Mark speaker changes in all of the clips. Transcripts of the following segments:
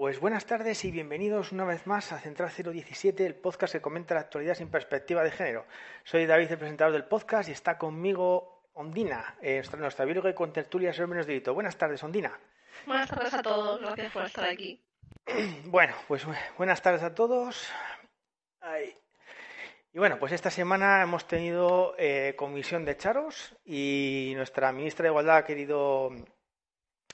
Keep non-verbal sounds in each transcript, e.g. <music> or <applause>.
Speaker 1: Pues buenas tardes y bienvenidos una vez más a Central 017, el podcast que comenta la actualidad sin perspectiva de género. Soy David, el presentador del podcast, y está conmigo Ondina, eh, nuestra, bióloga y con tertulia sobre menos delito. Buenas tardes, Ondina.
Speaker 2: Buenas tardes a todos, gracias por estar aquí. <clears throat>
Speaker 1: Bueno, pues bu- buenas tardes a todos. Ay. Y bueno, pues esta semana hemos tenido eh, comisión de Charos y nuestra ministra de Igualdad ha querido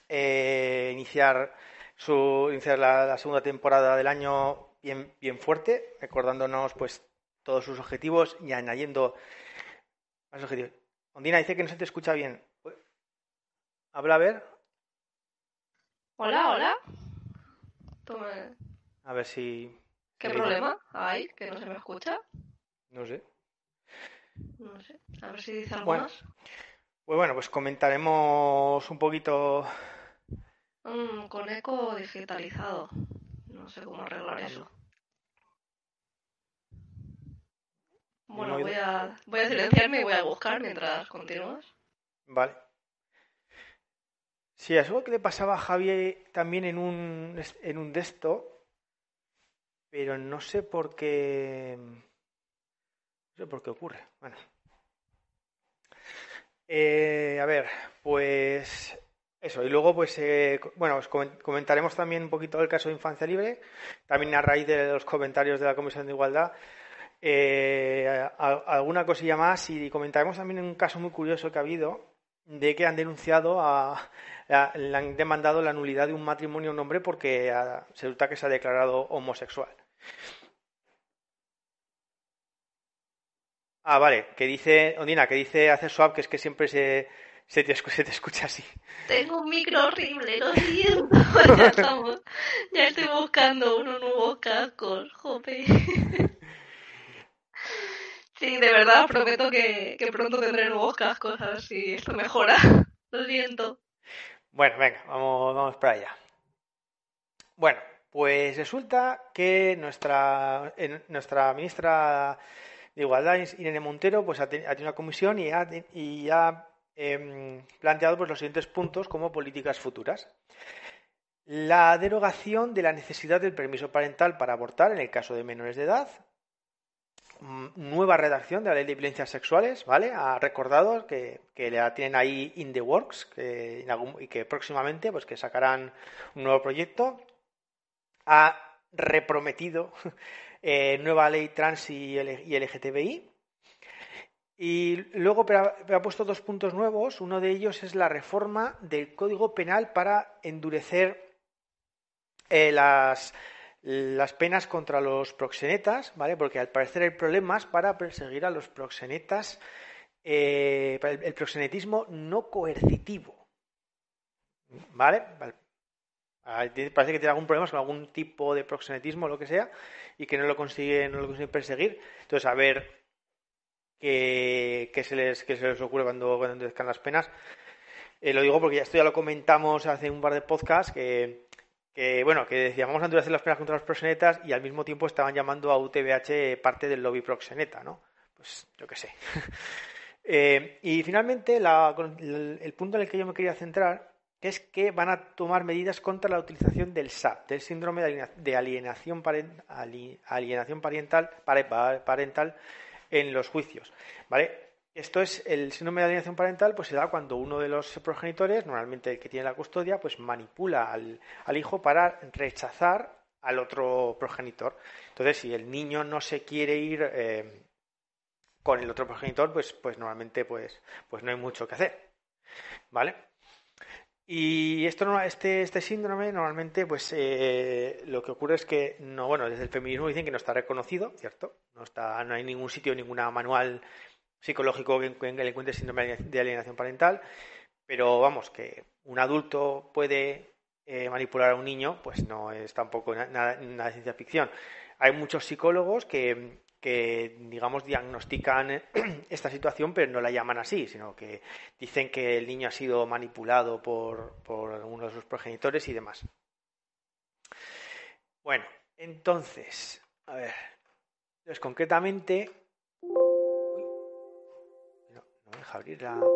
Speaker 1: eh, iniciar su iniciar la, la segunda temporada del año bien, bien fuerte, recordándonos pues todos sus objetivos y añadiendo más objetivos. Ondina dice que no se te escucha bien. Habla a ver,
Speaker 2: Hola, hola. Tú me-
Speaker 1: a ver si.
Speaker 2: ¿Qué problema hay? ¿Que no se me escucha?
Speaker 1: No sé.
Speaker 2: No sé. A ver si dice algo
Speaker 1: Bueno.
Speaker 2: más.
Speaker 1: Pues bueno, pues comentaremos un poquito.
Speaker 2: Mm, con eco digitalizado. No sé cómo arreglar eso. Bueno, voy a, voy a silenciarme y voy a buscar mientras continúas.
Speaker 1: Vale. Sí, es algo que le pasaba a Javier también en un, en un de esto, pero no sé por qué. No sé por qué ocurre. Bueno. Eh, a ver, pues eso. Y luego, pues, eh, bueno, os comen- comentaremos también un poquito el caso de Infancia Libre, también a raíz de los comentarios de la Comisión de Igualdad. Eh, alguna cosilla más y comentaremos también un caso muy curioso que ha habido de que han denunciado a, le han demandado la nulidad de un matrimonio a un hombre porque ah, se resulta que se ha declarado homosexual. Ah, vale, que dice, Ondina, que dice hace swap que es que siempre se, se te, se te escucha así.
Speaker 2: Tengo un micro horrible, lo siento. <laughs> Ya estamos. Ya estoy buscando unos nuevos cascos, jope. Sí, de verdad, prometo que, que pronto tendré nuevos cascos, a ver si esto mejora. Lo siento.
Speaker 1: Bueno, venga, vamos, vamos para allá. Bueno, pues resulta que nuestra, en- nuestra ministra de Igualdad, Irene Montero, pues ha, te- ha tenido una comisión y ha, y ha em, planteado pues, los siguientes puntos como políticas futuras. La derogación de la necesidad del permiso parental para abortar en el caso de menores de edad. Mm, Nueva redacción de la ley de violencias sexuales, ¿vale? Ha recordado que, que la tienen ahí in the works que y que próximamente pues que sacarán un nuevo proyecto. Ha reprometido <laughs> eh, nueva ley trans y LGTBI. Y luego pero ha, puesto dos puntos nuevos. Uno de ellos es la reforma del Código Penal para endurecer eh, las, las penas contra los proxenetas, ¿vale? Porque al parecer hay problemas para perseguir a los proxenetas, eh, el, proxenetismo no coercitivo, ¿vale? Vale. Parece que tiene algún problema con algún tipo de proxenetismo o lo que sea y que no lo consigue, no lo consigue perseguir. Entonces, a ver qué, qué se, les, qué se les ocurre cuando, cuando endurezcan las penas. Eh, lo digo porque ya esto ya lo comentamos hace un par de podcasts que, que bueno, que decíamos vamos a endurecer las penas contra los proxenetas y al mismo tiempo estaban llamando a UTBH parte del lobby proxeneta, ¿no? Pues yo qué sé. <laughs> Eh, y finalmente la- el, punto en el que yo me quería centrar es que van a tomar medidas contra la utilización del SAP, del síndrome de aliena- de alienación, paren- ali- alienación parental, pare- pa- parental en los juicios, ¿vale? Esto es el síndrome de alienación parental, pues se da cuando uno de los progenitores, normalmente el que tiene la custodia, pues manipula al, al hijo para rechazar al otro progenitor. Entonces, si el niño no se quiere ir eh, con el otro progenitor, pues, pues normalmente pues, pues no hay mucho que hacer, ¿vale? Y esto, este, este síndrome normalmente, pues eh, lo que ocurre es que no, bueno, desde el feminismo dicen que no está reconocido, ¿cierto? No está, no hay ningún sitio, ninguna manual psicológico que, que le encuentre síndrome de alienación parental, pero vamos, que un adulto puede eh, manipular a un niño, pues no es tampoco na- nada, nada ciencia ficción. Hay muchos psicólogos que, que, digamos, diagnostican <clears throat> esta situación, pero no la llaman así, sino que dicen que el niño ha sido manipulado por, por alguno de sus progenitores y demás. Bueno, entonces, a ver, entonces concretamente, no, me deja abrir la,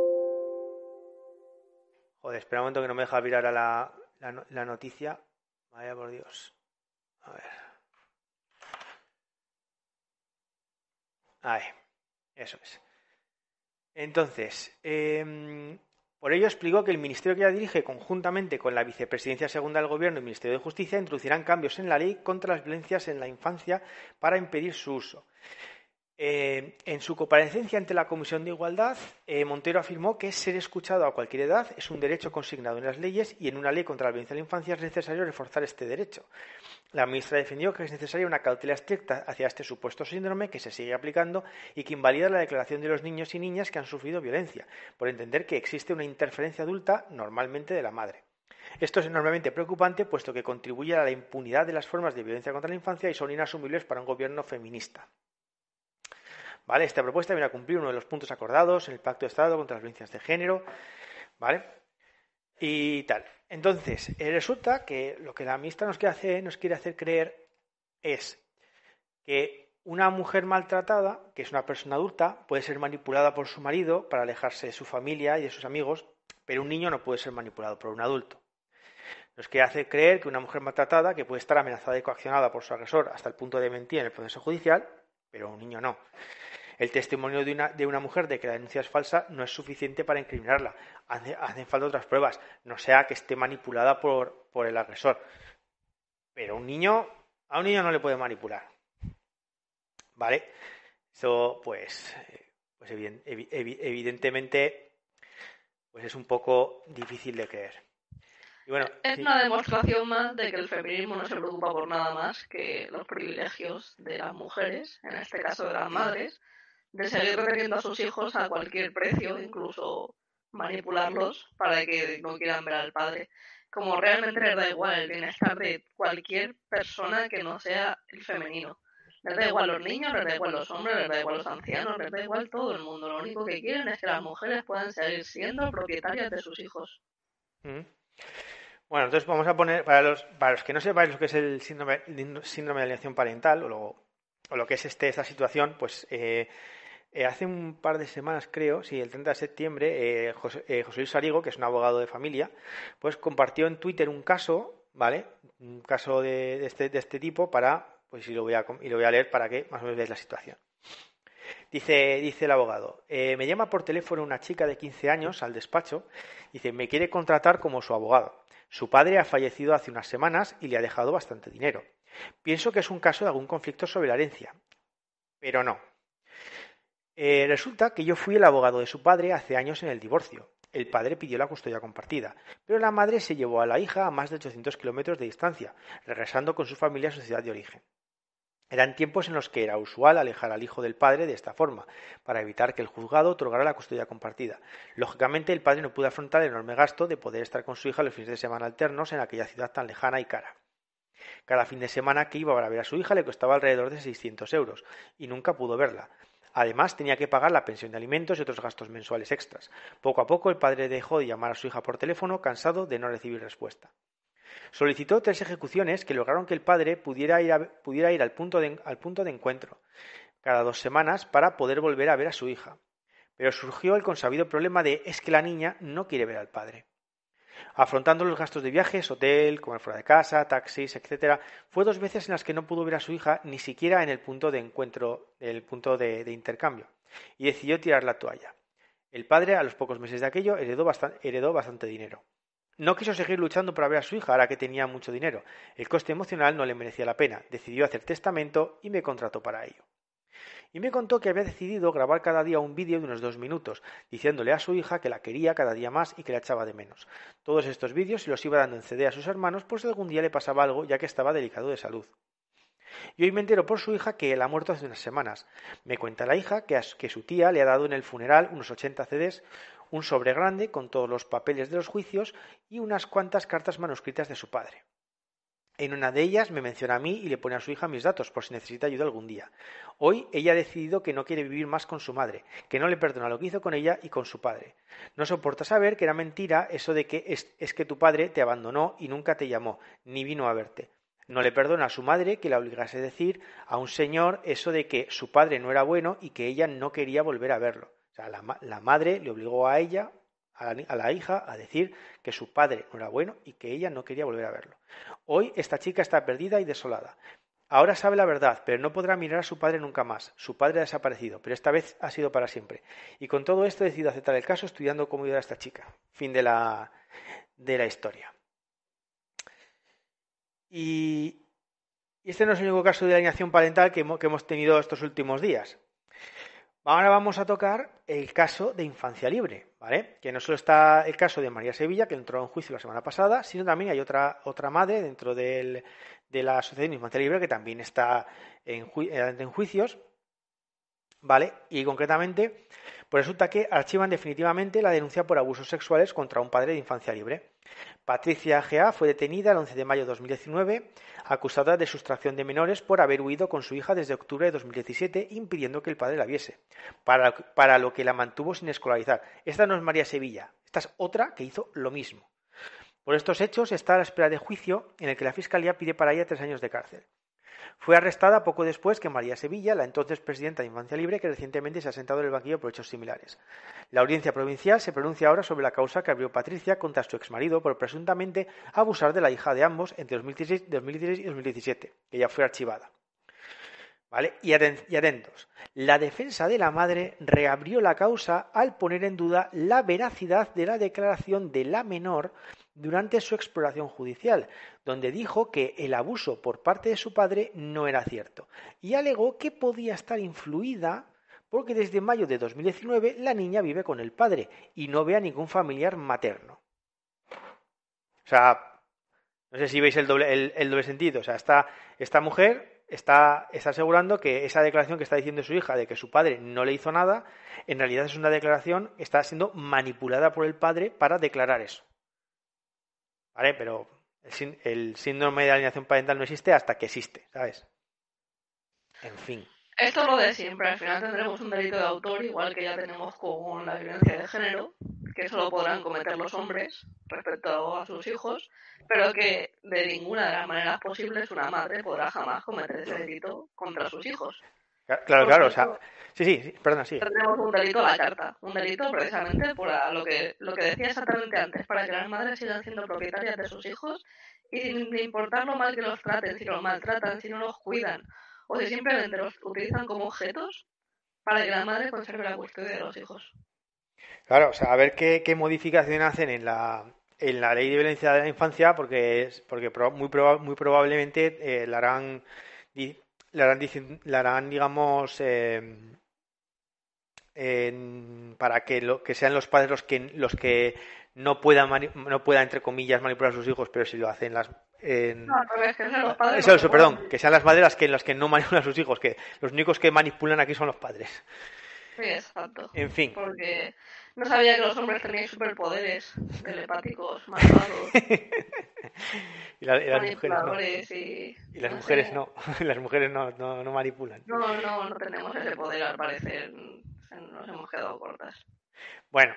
Speaker 1: joder, espera un momento que no me deja abrir ahora la, la la noticia, Vaya por Dios. A ver. Ahí. Eso es. Entonces, em, por ello explicó que el ministerio que ella dirige, conjuntamente con la vicepresidencia segunda del Gobierno y el Ministerio de Justicia, introducirán cambios en la ley contra las violencias en la infancia para impedir su uso. Eh, en su comparecencia ante la Comisión de Igualdad, eh, Montero afirmó que ser escuchado a cualquier edad es un derecho consignado en las leyes y en una ley contra la violencia en la infancia es necesario reforzar este derecho. La ministra defendió que es necesaria una cautela estricta hacia este supuesto síndrome que se sigue aplicando y que invalida la declaración de los niños y niñas que han sufrido violencia, por entender que existe una interferencia adulta normalmente de la madre. Esto es enormemente preocupante, puesto que contribuye a la impunidad de las formas de violencia contra la infancia y son inasumibles para un gobierno feminista. ¿Vale? Esta propuesta viene a cumplir uno de los puntos acordados en el Pacto de Estado contra las violencias de género, ¿vale? Y tal. Entonces, eh, resulta que lo que la ministra nos quiere hacer, nos quiere hacer creer es que una mujer maltratada, que es una persona adulta, puede ser manipulada por su marido para alejarse de su familia y de sus amigos, pero un niño no puede ser manipulado por un adulto. Nos quiere hacer creer que una mujer maltratada, que puede estar amenazada y coaccionada por su agresor hasta el punto de mentir en el proceso judicial, pero un niño no. El testimonio de una, de una mujer de que la denuncia es falsa no es suficiente para incriminarla. hacen falta otras pruebas, no sea que esté manipulada por, por el agresor. Pero un niño, a un niño no le puede manipular. ¿Vale? Eso, pues, pues evidentemente, pues es un poco difícil de creer.
Speaker 2: bueno, es una demostración más de que el feminismo no se preocupa por nada más que los privilegios de las mujeres, en este caso de las madres, de seguir reteniendo a sus hijos a cualquier precio, incluso manipularlos para que no quieran ver al padre. Como realmente les da igual el bienestar de cualquier persona que no sea el femenino. Les da igual los niños, les da igual los hombres, les da igual los ancianos, les da igual todo el mundo. Lo único que quieren es que las mujeres puedan seguir siendo propietarias de sus hijos.
Speaker 1: Mm. Bueno, entonces vamos a poner, para los, para los que no sepáis lo que es el síndrome, síndrome de alienación parental o lo, o lo que es este, esta situación, pues eh, eh, hace un par de semanas, creo, sí, el 30 de septiembre, eh, José, eh, José, Luis Sarigo, que es un abogado de familia, pues compartió en Twitter un caso, ¿vale? Un caso de, este, este, tipo para, pues y lo, voy a, y lo voy a leer para que más o menos veáis la situación. Dice, dice el abogado, me llama por teléfono una chica de 15 años al despacho, dice, me quiere contratar como su abogado. Su padre ha fallecido hace unas semanas y le ha dejado bastante dinero. Pienso que es un caso de algún conflicto sobre la herencia, pero no, eh, resulta que yo fui el abogado de su padre hace años en el divorcio. El padre pidió la custodia compartida, pero la madre se llevó a la hija a más de 800 kilómetros de distancia, regresando con su familia a su ciudad de origen. Eran tiempos en los que era usual alejar al hijo del padre de esta forma, para evitar que el juzgado otorgara la custodia compartida. Lógicamente, el padre no pudo afrontar el enorme gasto de poder estar con su hija los fines de semana alternos en aquella ciudad tan lejana y cara. Cada fin de semana que iba para ver a su hija le costaba alrededor de 600 euros, y nunca pudo verla. Además, tenía que pagar la pensión de alimentos y otros gastos mensuales extras. Poco a poco, el padre dejó de llamar a su hija por teléfono, cansado de no recibir respuesta. Solicitó tres ejecuciones que lograron que el padre pudiera ir, al, punto de, encuentro cada dos semanas para poder volver a ver a su hija. Pero surgió el consabido problema de es que la niña no quiere ver al padre afrontando los gastos de viajes, hotel, comer fuera de casa, taxis, etcétera, fue dos veces en las que no pudo ver a su hija ni siquiera en el punto de encuentro, el punto de, intercambio, y decidió tirar la toalla. El padre, a los pocos meses de aquello, heredó, heredó bastante dinero. No quiso seguir luchando para ver a su hija ahora que tenía mucho dinero. El coste emocional no le merecía la pena. Decidió hacer testamento y me contrató para ello y me contó que había decidido grabar cada día un vídeo de unos dos minutos, diciéndole a su hija que la quería cada día más y que la echaba de menos. Todos estos vídeos se los iba dando en CD a sus hermanos por si algún día le pasaba algo, ya que estaba delicado de salud. Y hoy me entero por su hija que él ha muerto hace unas semanas. Me cuenta la hija que, que su tía le ha dado en el funeral unos 80 CDs, un sobre grande con todos los papeles de los juicios y unas cuantas cartas manuscritas de su padre. En una de ellas me menciona a mí y le pone a su hija mis datos por si necesita ayuda algún día. Hoy ella ha decidido que no quiere vivir más con su madre, que no le perdona lo que hizo con ella y con su padre. No soporta saber que era mentira eso de que es, es que tu padre te abandonó y nunca te llamó, ni vino a verte. No le perdona a su madre que la obligase a decir a un señor eso de que su padre no era bueno y que ella no quería volver a verlo. O sea, la, la madre le obligó a ella a la, hija a decir que su padre no era bueno y que ella no quería volver a verlo. Hoy esta chica está perdida y desolada. Ahora sabe la verdad, pero no podrá mirar a su padre nunca más. Su padre ha desaparecido, pero esta vez ha sido para siempre. Y con todo esto he decidido aceptar el caso estudiando cómo ayudar a esta chica. Fin de la, de la historia. Y, este no es el único caso de alienación parental que hemos tenido estos últimos días. Ahora vamos a tocar el caso de infancia libre, ¿vale? Que no solo está el caso de María Sevilla, que entró en juicio la semana pasada, sino también hay otra, otra madre dentro de la Asociación de Infancia Libre que también está en, en juicios, ¿vale? Y concretamente, pues resulta que archivan definitivamente la denuncia por abusos sexuales contra un padre de infancia libre. Patricia Gea fue detenida el 11 de mayo de 2019, acusada de sustracción de menores por haber huido con su hija desde octubre de 2017, impidiendo que el padre la viese, para, para lo que la mantuvo sin escolarizar. Esta no es María Sevilla, esta es otra que hizo lo mismo. Por estos hechos está a la espera de juicio en el que la Fiscalía pide para ella tres años de cárcel. Fue arrestada poco después que María Sevilla, la entonces presidenta de Infancia Libre, que recientemente se ha sentado en el banquillo por hechos similares. La audiencia provincial se pronuncia ahora sobre la causa que abrió Patricia contra su exmarido por presuntamente abusar de la hija de ambos entre 2016, y 2017, que ya fue archivada. ¿Vale? Y, y atentos. La defensa de la madre reabrió la causa al poner en duda la veracidad de la declaración de la menor durante su exploración judicial, donde dijo que el abuso por parte de su padre no era cierto y alegó que podía estar influida porque desde mayo de 2019 la niña vive con el padre y no ve a ningún familiar materno. O sea, no sé si veis el doble, el, doble sentido. O sea, esta, esta mujer está, está, asegurando que esa declaración que está diciendo su hija de que su padre no le hizo nada, en realidad es una declaración, está siendo manipulada por el padre para declarar eso. ¿Vale? Pero el, síndrome de alienación parental no existe hasta que existe, ¿sabes? En fin.
Speaker 2: Esto es lo de siempre. Al final tendremos un delito de autor, igual que ya tenemos con la violencia de género, que solo podrán cometer los hombres respecto a sus hijos, pero que de ninguna de las maneras posibles una madre podrá jamás cometer ese delito contra sus hijos.
Speaker 1: Claro, claro, o sea, sí, sí, perdona, sí.
Speaker 2: Tenemos un delito a la carta, un delito precisamente por lo que, lo que decía exactamente antes, para que las madres sigan siendo propietarias de sus hijos y sin importar lo mal que los traten, si los maltratan, si no los cuidan, o si simplemente los utilizan como objetos para que la madre conserve la custodia de los hijos.
Speaker 1: Claro, o sea, a ver qué, qué modificación hacen en la, en la ley de violencia de la infancia, porque, es, porque muy, muy probablemente eh, la harán la harán, la harán digamos, eh, para que, lo, que sean los padres los que, los que no puedan, no puedan, entre comillas, manipular a sus hijos, pero si lo hacen las... En...
Speaker 2: No, que sean los padres.
Speaker 1: Eso, perdón, que sean las madres las que, las que no manipulan a sus hijos, que los únicos que manipulan aquí son los padres.
Speaker 2: Sí, exacto.
Speaker 1: En fin.
Speaker 2: Porque no sabía que los hombres tenían superpoderes telepáticos, malvados. <laughs>
Speaker 1: y, las mujeres no. Y, <laughs> las mujeres no. las mujeres no, no, manipulan.
Speaker 2: No, no, no tenemos ese poder al parecer. Nos hemos quedado cortas.
Speaker 1: Bueno,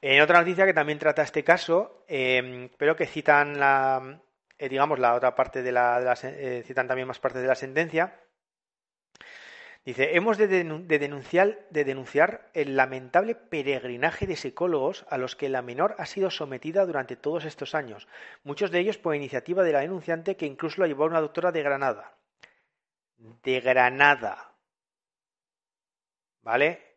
Speaker 1: en otra noticia que también trata este caso, eh, pero que citan la, eh, digamos, la otra parte de la, de la eh, citan también más partes de la sentencia Dice, hemos de, denunciar, de denunciar el lamentable peregrinaje de psicólogos a los que la menor ha sido sometida durante todos estos años, muchos de ellos por iniciativa de la denunciante que incluso la llevó a una doctora de Granada. De Granada. ¿Vale?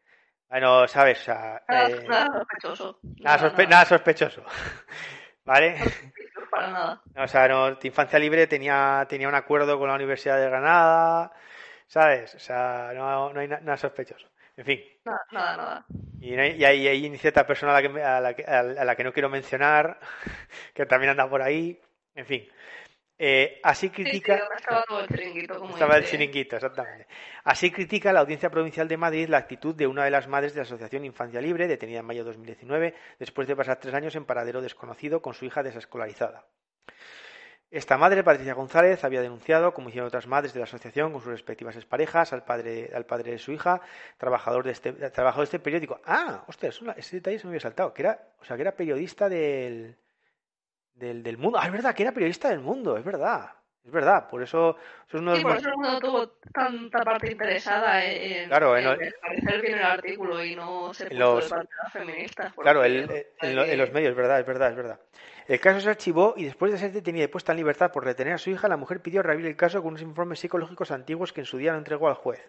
Speaker 1: Bueno, sabes,
Speaker 2: nada, eh, sospechoso.
Speaker 1: Nada, sospechoso. <laughs> ¿Vale?
Speaker 2: Para nada.
Speaker 1: O sea, no, Infancia Libre tenía, tenía un acuerdo con la Universidad de Granada ¿Sabes? O sea, no, no hay nada sospechoso. En fin.
Speaker 2: Nada, nada, nada.
Speaker 1: Y, hay, hay, cierta persona a la, que, a, la que, a la que no quiero mencionar, <laughs> que también anda por ahí. En fin. Eh, así critica.
Speaker 2: estaba el chiringuito, como
Speaker 1: Estaba el chiringuito, exactamente. Así critica la Audiencia Provincial de Madrid la actitud de una de las madres de la Asociación Infancia Libre, detenida en mayo de 2019, después de pasar tres años en paradero desconocido con su hija desescolarizada. Esta madre, Patricia González, había denunciado, como hicieron otras madres de la asociación con sus respectivas exparejas, al padre, al padre de su hija, trabajador de este, trabajador de este periódico. Ah, ostras, ese detalle se me había saltado, que era, o sea, que era periodista del, del, del mundo. Ah, es verdad, que era periodista del mundo, es verdad. Es verdad, por eso,
Speaker 2: eso es uno de por eso no tuvo tanta parte interesada en,
Speaker 1: claro,
Speaker 2: en, en bien el artículo y no se puso los, de parte de las feministas.
Speaker 1: Claro, en, en, los medios, es verdad, es verdad, es verdad. El caso se archivó y después de ser detenida y puesta en libertad por retener a su hija, la mujer pidió reabrir el caso con unos informes psicológicos antiguos que en su día no entregó al juez.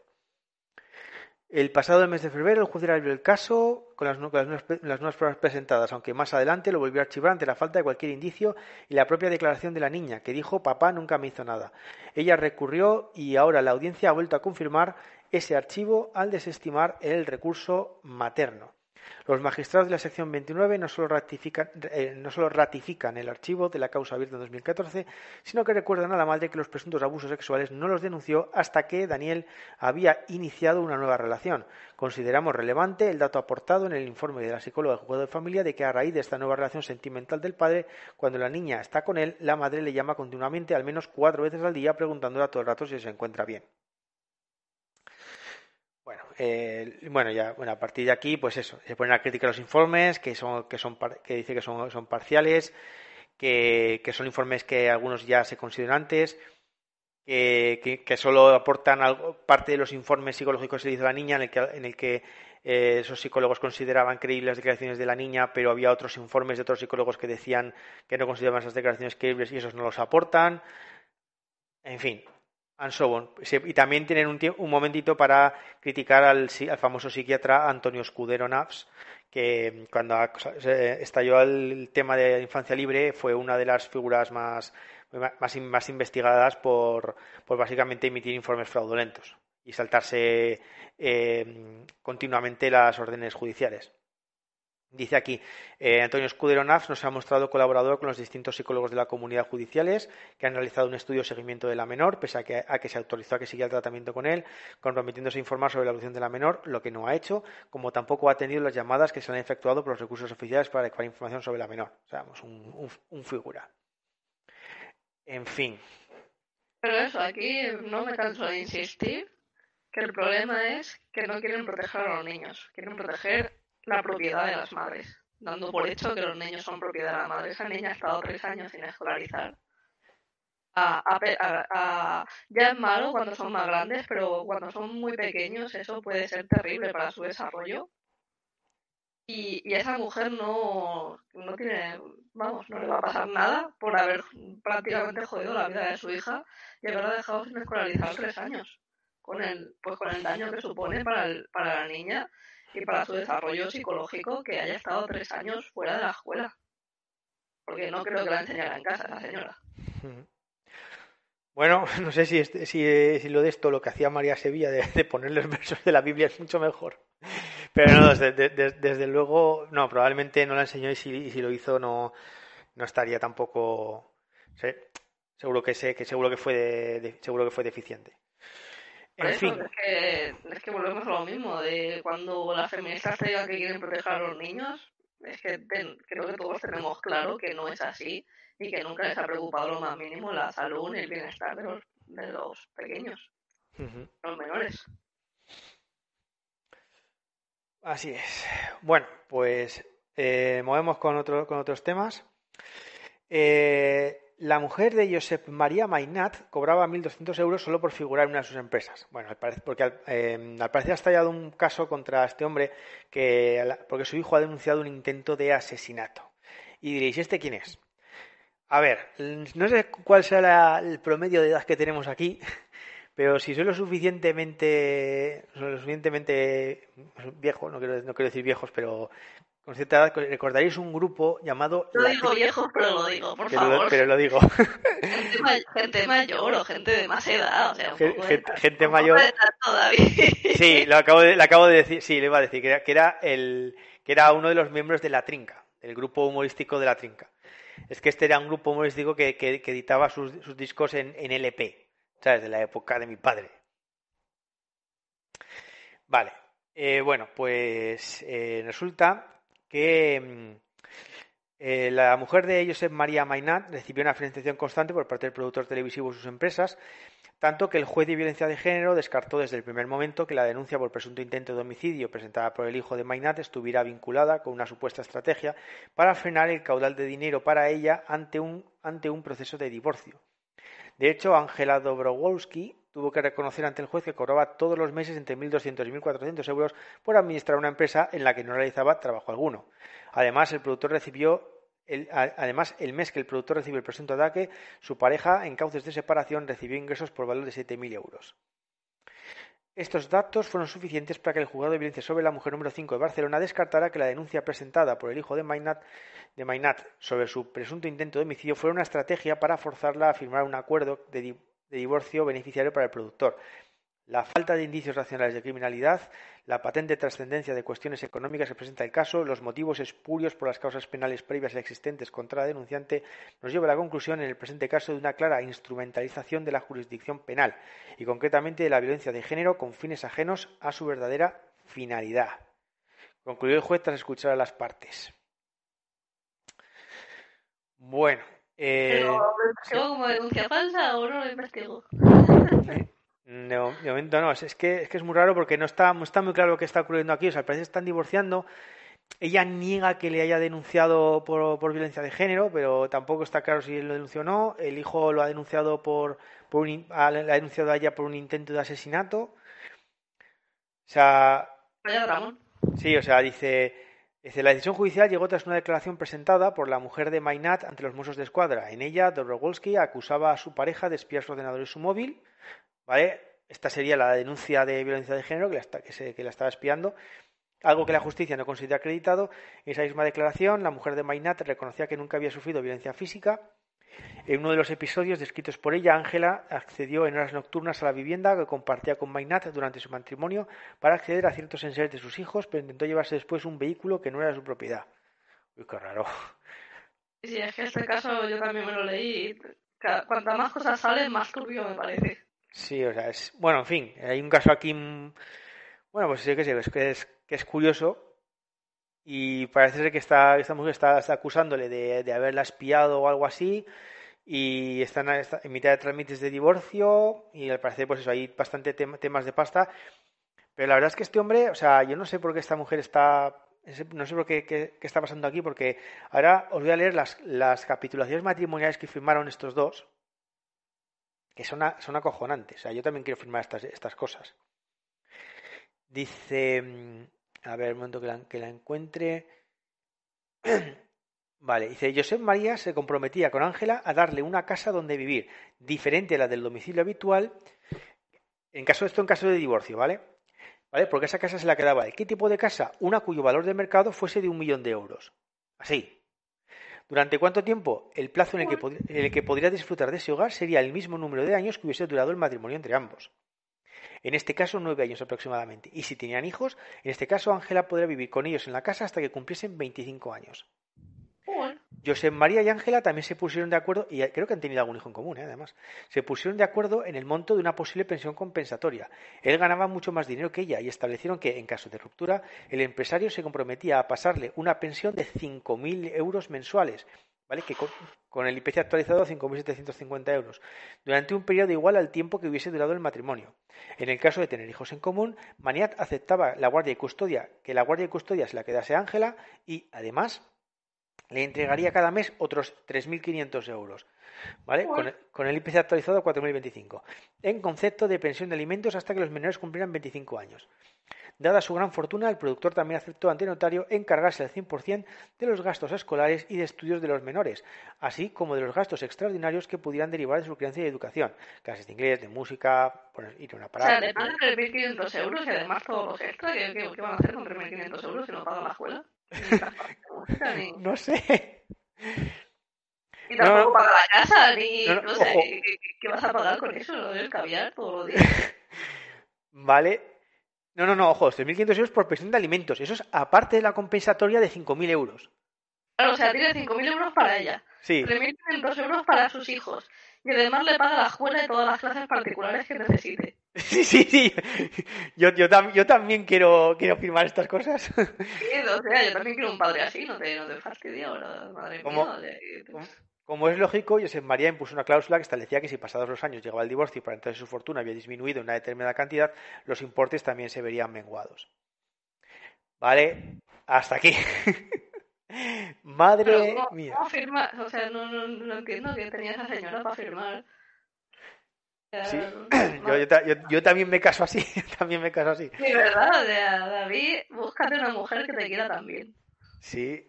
Speaker 1: El pasado mes de febrero, el juez reabrió el caso con las, nuevas, pruebas presentadas, aunque más adelante lo volvió a archivar ante la falta de cualquier indicio y la propia declaración de la niña, que dijo papá nunca me hizo nada. Ella recurrió y ahora la audiencia ha vuelto a confirmar ese archivo al desestimar el recurso materno. Los magistrados de la sección 29 no solo, ratifican, eh, no solo ratifican el archivo de la causa abierta en 2014, sino que recuerdan a la madre que los presuntos abusos sexuales no los denunció hasta que Daniel había iniciado una nueva relación. Consideramos relevante el dato aportado en el informe de la psicóloga del juego de familia de que a raíz de esta nueva relación sentimental del padre, cuando la niña está con él, la madre le llama continuamente al menos cuatro veces al día preguntándole a todo el rato si se encuentra bien. Eh, bueno, ya, bueno, a partir de aquí, pues eso, se ponen a criticar los informes, que son, que son, que dice que son, parciales, que, son informes que algunos ya se consideran antes, que, que, solo aportan algo, parte de los informes psicológicos que hizo la niña, en el que, en el que eh, esos psicólogos consideraban creíbles las declaraciones de la niña, pero había otros informes de otros psicólogos que decían que no consideraban esas declaraciones creíbles y esos no los aportan. En fin, y también tienen un, un momentito para criticar al, famoso psiquiatra Antonio Escudero Nafs, que cuando estalló el tema de infancia libre fue una de las figuras más, más, investigadas por, por básicamente emitir informes fraudulentos y saltarse eh, continuamente las órdenes judiciales. Dice aquí, eh, Antonio Escudero Nafs nos ha mostrado colaborador con los distintos psicólogos de la comunidad judiciales que han realizado un estudio de seguimiento de la menor, pese a que, a que se autorizó a que siguiera el tratamiento con él, comprometiéndose a informar sobre la evolución de la menor, lo que no ha hecho, como tampoco ha atendido las llamadas que se han efectuado por los recursos oficiales para recabar información sobre la menor. O sea, un, un figura. En fin.
Speaker 2: Pero eso, aquí no me canso de insistir que el problema es que no quieren proteger a los niños, quieren proteger la propiedad de las madres, dando por hecho que los niños son propiedad de la madre. Esa niña ha estado tres años sin escolarizar. ya es malo cuando son más grandes, pero cuando son muy pequeños eso puede ser terrible para su desarrollo. Y, y esa mujer no, no tiene, vamos, no le va a pasar nada por haber prácticamente jodido la vida de su hija y haberla dejado sin escolarizar tres años. Con el, pues con el daño que supone para, para la niña y para su desarrollo psicológico que haya estado tres años fuera de la escuela. Porque no creo que la enseñara en casa la señora. <laughs>
Speaker 1: Bueno, no sé si, si, si, lo de esto, lo que hacía María Sevilla de, de poner los versos de la Biblia es mucho mejor. Pero no, desde, desde, luego, no, probablemente no la enseñó y si, lo hizo no, no estaría tampoco. seguro que sé, que seguro que fue seguro que fue deficiente.
Speaker 2: Es que, es que volvemos a lo mismo, de cuando las feministas digan que quieren proteger a los niños, es que creo que todos tenemos claro que no es así y que nunca les ha preocupado lo más mínimo la salud y el bienestar de los, de los pequeños, los menores.
Speaker 1: Así es. Bueno, pues eh, movemos con, otro, con otros temas. Eh, la mujer de Josep María Mainat cobraba 1.200 euros solo por figurar en una de sus empresas. Bueno, porque al, eh, parecer ha estallado un caso contra este hombre que, porque su hijo ha denunciado un intento de asesinato. Y diréis, ¿este quién es? A ver, no sé cuál será el promedio de edad que tenemos aquí, <laughs> pero si soy lo suficientemente, lo suficientemente viejo, no no quiero decir viejos, pero con cierta edad, recordaréis un grupo llamado...
Speaker 2: No digo viejos, pero lo digo, por favor.
Speaker 1: pero lo digo. <laughs> <laughs>
Speaker 2: Gente, mayor o gente de más edad, o sea,
Speaker 1: gente, mayor... Sí, lo acabo de, acabo de decir, sí, le iba a decir que era, el, que era uno de los miembros de La Trinca, del grupo humorístico de La Trinca. Es que este era un grupo humorístico que, que, editaba sus, sus, discos en, en LP, ¿sabes? De la época de mi padre. Vale, eh, bueno, pues eh, resulta que mm, eh, la mujer de Josep María Mainat recibió una financiación constante por parte del productor televisivo y sus empresas, tanto que el juez de violencia de género descartó desde el primer momento que la denuncia por presunto intento de homicidio presentada por el hijo de Mainat estuviera vinculada con una supuesta estrategia para frenar el caudal de dinero para ella ante un, ante un proceso de divorcio. De hecho, Angela Dobrowolski tuvo que reconocer ante el juez que cobraba todos los meses entre 1.200 y 1.400 euros por administrar una empresa en la que no realizaba trabajo alguno. Además, el productor recibió el, mes que el productor recibió el presunto ataque, su pareja, en cauces de separación, recibió ingresos por valor de 7.000 euros. Estos datos fueron suficientes para que el juzgado de violencia sobre la mujer número 5 de Barcelona descartara que la denuncia presentada por el hijo de Mainat, de Mainat sobre su presunto intento de homicidio fuera una estrategia para forzarla a firmar un acuerdo de, de divorcio beneficiario para el productor. La falta de indicios racionales de criminalidad, la patente trascendencia de cuestiones económicas que presenta el caso, los motivos espurios por las causas penales previas existentes contra la denunciante, nos lleva a la conclusión en el presente caso de una clara instrumentalización de la jurisdicción penal y concretamente de la violencia de género con fines ajenos a su verdadera finalidad. Concluyó el juez tras escuchar a las partes. Bueno,
Speaker 2: eh, ¿Pero como denuncia falsa o no lo investigo?
Speaker 1: No, de momento no. Es que, es que es muy raro porque no está, no está muy claro lo que está ocurriendo aquí. O sea, al parecer están divorciando. Ella niega que le haya denunciado por, por, violencia de género, pero tampoco está claro si él lo denunció o no. El hijo lo ha denunciado por, por un, ha denunciado a ella por un intento de asesinato. O sea.
Speaker 2: Ramón.
Speaker 1: Sí, o sea, dice la decisión judicial llegó tras una declaración presentada por la mujer de Mainat ante los Mossos de Escuadra. En ella, Dobrowolski acusaba a su pareja de espiar su ordenador y su móvil. ¿vale? Esta sería la denuncia de violencia de género que la, que, que la estaba espiando. Algo que la justicia no considera acreditado. En esa misma declaración, la mujer de Mainat reconocía que nunca había sufrido violencia física en uno de los episodios descritos por ella, Ángela accedió en horas nocturnas a la vivienda que compartía con Mainat durante su matrimonio para acceder a ciertos enseres de sus hijos, pero intentó llevarse después un vehículo que no era su propiedad. Uy, qué raro.
Speaker 2: Sí, es que este caso yo también me lo leí. Cuantas más cosas salen, más turbio me parece.
Speaker 1: Sí, o sea, es. Bueno, en fin, hay un caso aquí. Mm, bueno, pues sí que, es, que, es, que es curioso y parece ser que esta, esta mujer está, acusándole de, de, haberla espiado o algo así y están en mitad de trámites de divorcio y al parecer pues eso, hay bastante temas de pasta. Pero la verdad es que este hombre, o sea, yo no sé por qué esta mujer está, no sé por qué, qué, está pasando aquí, porque ahora os voy a leer las, las capitulaciones matrimoniales que firmaron estos dos, que son, son acojonantes. O sea, yo también quiero firmar estas, estas cosas. Dice, a ver, un momento que la, que la encuentre. <clears throat> Vale, dice, Josep María se comprometía con Ángela a darle una casa donde vivir, diferente a la del domicilio habitual, en caso de esto, en caso de divorcio, ¿vale? ¿Vale? Porque esa casa se la quedaba él. ¿Qué tipo de casa? Una cuyo valor de mercado fuese de un millón de euros. Así. ¿Durante cuánto tiempo? El plazo en el, que en el que podría disfrutar de ese hogar sería el mismo número de años que hubiese durado el matrimonio entre ambos. En este caso, nueve años aproximadamente. Y si tenían hijos, en este caso, Ángela podría vivir con ellos en la casa hasta que cumpliesen 25 años. José María y Ángela también se pusieron de acuerdo, y creo que han tenido algún hijo en común, ¿eh? además, se pusieron de acuerdo en el monto de una posible pensión compensatoria. Él ganaba mucho más dinero que ella y establecieron que, en caso de ruptura, el empresario se comprometía a pasarle una pensión de 5.000 euros mensuales, ¿vale? que con, el IPC actualizado 5.750 euros, durante un periodo igual al tiempo que hubiese durado el matrimonio. En el caso de tener hijos en común, Maniat aceptaba la guardia y custodia, que la guardia y custodia se la quedase Ángela y, además, le entregaría cada mes otros 3.500 euros. ¿Vale? Con, el, IPC actualizado 4.025. En concepto de pensión de alimentos hasta que los menores cumplieran 25 años. Dada su gran fortuna, el productor también aceptó ante notario encargarse al 100% de los gastos escolares y de estudios de los menores, así como de los gastos extraordinarios que pudieran derivar de su crianza y educación, clases de inglés, de música, ir a una parada.
Speaker 2: O sea, le pagan 3.500 euros y además todos los extras, ¿qué, van a hacer con 3.500 euros si no pagan la escuela? <laughs> <laughs>
Speaker 1: no sé.
Speaker 2: Y tampoco paga la casa, ni. No, sé, ¿qué, vas a pagar con eso? Lo del caviar todos los días. <laughs>
Speaker 1: Vale. No, no, no, ojo, 3.500 euros por pensión de alimentos. Eso es aparte de la compensatoria de 5.000 euros.
Speaker 2: Claro, o sea, tiene 5.000 euros para ella.
Speaker 1: Sí.
Speaker 2: 3.500 euros para sus hijos. Y además le paga la escuela y todas las clases particulares que necesite. <laughs>
Speaker 1: Sí, sí, sí. Yo, yo, yo también quiero, quiero firmar estas cosas. Sí,
Speaker 2: o sea, yo también quiero un padre así, no te, no te madre mía.
Speaker 1: Como es lógico, Josep María impuso una cláusula que establecía que si pasados los años llegaba el divorcio y para entonces su fortuna había disminuido en una determinada cantidad, los importes también se verían menguados. ¿Vale? Hasta aquí. <laughs> Madre mía.
Speaker 2: ¿Cómo firmar? O sea, no, no, no entiendo que tenía esa señora para firmar.
Speaker 1: Sí, <clears throat> yo, también me caso así, <laughs> también me caso así.
Speaker 2: Sí, ¿verdad? David, búscate una mujer que te quiera también.
Speaker 1: Sí.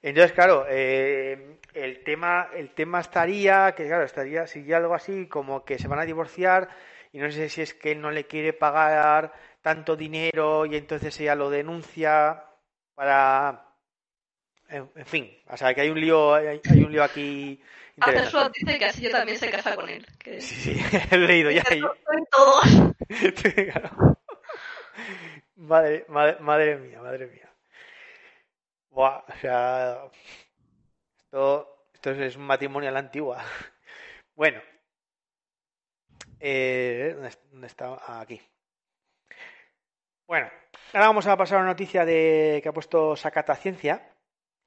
Speaker 1: Entonces, claro, eh, el tema el tema estaría, que claro, estaría, si algo así, como que se van a divorciar y no sé si es que él no le quiere pagar tanto dinero y entonces ella lo denuncia para... En, fin, o sea, que hay un lío, hay, un lío aquí
Speaker 2: Hacer dice que así yo también se casa con él.
Speaker 1: Sí, sí, <laughs> he leído ya.
Speaker 2: Todos. <laughs>
Speaker 1: madre, madre, mía, madre mía. Buah, o sea, esto, esto es un matrimonio a la antigua. Bueno, eh, ¿dónde, está? Ah, aquí. Bueno, ahora vamos a pasar a una noticia de que ha puesto Sacata Ciencia,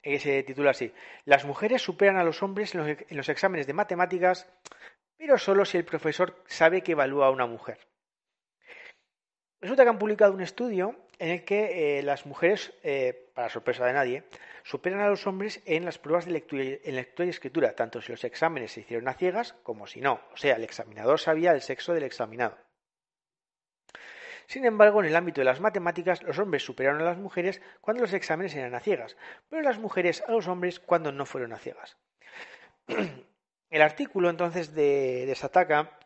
Speaker 1: que se titula así. Las mujeres superan a los hombres en los, exámenes de matemáticas, pero solo si el profesor sabe que evalúa a una mujer. Resulta que han publicado un estudio en el que eh, las mujeres, eh, para sorpresa de nadie, superan a los hombres en las pruebas de lectura, lectura y escritura, tanto si los exámenes se hicieron a ciegas como si no. O sea, el examinador sabía el sexo del examinado. Sin embargo, en el ámbito de las matemáticas, los hombres superaron a las mujeres cuando los exámenes eran a ciegas, pero las mujeres a los hombres cuando no fueron a ciegas. <clears throat> El artículo entonces de, Sataka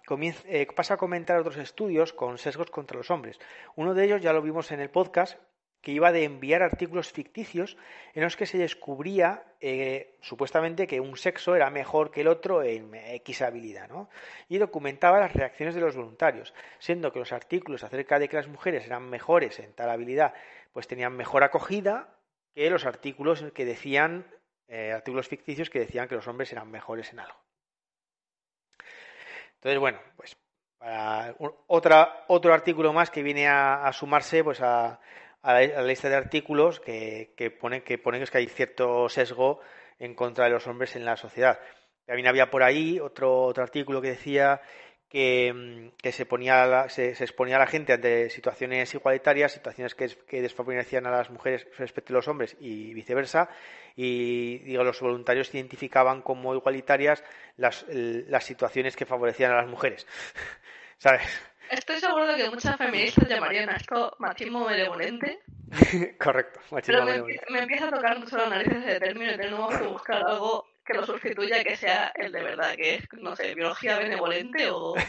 Speaker 1: eh, pasa a comentar otros estudios con sesgos contra los hombres. Uno de ellos ya lo vimos en el podcast que iba de enviar artículos ficticios en los que se descubría eh, supuestamente que un sexo era mejor que el otro en X habilidad, ¿no? Y documentaba las reacciones de los voluntarios, siendo que los artículos acerca de que las mujeres eran mejores en tal habilidad, pues tenían mejor acogida que los artículos que decían, eh, artículos ficticios que decían que los hombres eran mejores en algo. Entonces, bueno, pues para otra, otro artículo más que viene a sumarse pues a, a la, lista de artículos que, que, ponen, que ponen que hay cierto sesgo en contra de los hombres en la sociedad. También había por ahí otro, otro artículo que decía que, mm, que se, ponía se, exponía a la gente ante situaciones igualitarias, situaciones que, que, desfavorecían a las mujeres respecto a los hombres y viceversa. Y digo, los voluntarios identificaban como igualitarias las, las situaciones que favorecían a las mujeres. <laughs> ¿Sabes?
Speaker 2: Estoy seguro de que muchas feministas llamarían a esto machismo benevolente. <laughs>
Speaker 1: Correcto,
Speaker 2: machismo Pero me, me, empieza a tocar mucho las narices de término y tenemos que buscar algo que lo sustituya que sea el de verdad, que es, no sé, biología benevolente o... <laughs>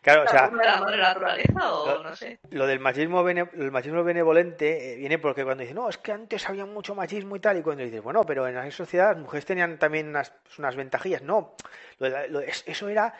Speaker 1: Claro, o sea,
Speaker 2: de la madre naturaleza o lo, no sé.
Speaker 1: Lo del machismo, el machismo benevolente eh, viene porque cuando dicen, no, es que antes había mucho machismo y tal, y cuando dices, bueno, pero en la sociedad las mujeres tenían también unas, unas ventajillas. No, eso era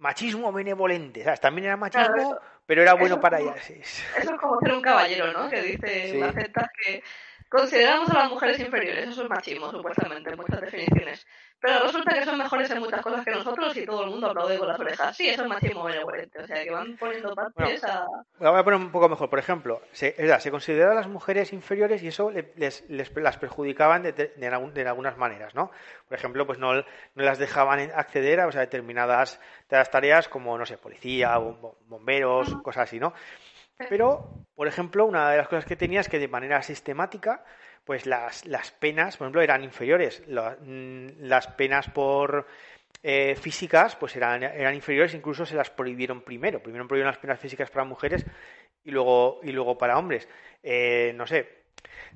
Speaker 1: machismo benevolente, ¿sabes? También era machismo, pero era bueno para ellas.
Speaker 2: Eso es como ser un caballero, ¿no? Que dice, sí. aceptas que Consideramos a las mujeres inferiores, eso es machismo, supuestamente, en muchas definiciones. Pero resulta que son mejores en muchas cosas que nosotros y todo el mundo aplaude con las orejas. Sí, eso es machismo benevolente, o sea, que van poniendo partes a...
Speaker 1: Voy a poner un poco mejor, por ejemplo, se, es se consideraban a las mujeres inferiores y eso les, las perjudicaban de, de, algunas maneras, ¿no? Por ejemplo, pues no, no las dejaban acceder a determinadas tareas como, no sé, policía, bomberos, cosas así, ¿no? Pero, por ejemplo, una de las cosas que tenía es que de manera sistemática, pues las, las penas, por ejemplo, eran inferiores. Mm, las penas por eh, físicas, pues eran, eran inferiores, incluso se las prohibieron primero. Primero prohibieron las penas físicas para mujeres y luego, y luego para hombres. Eh, no sé,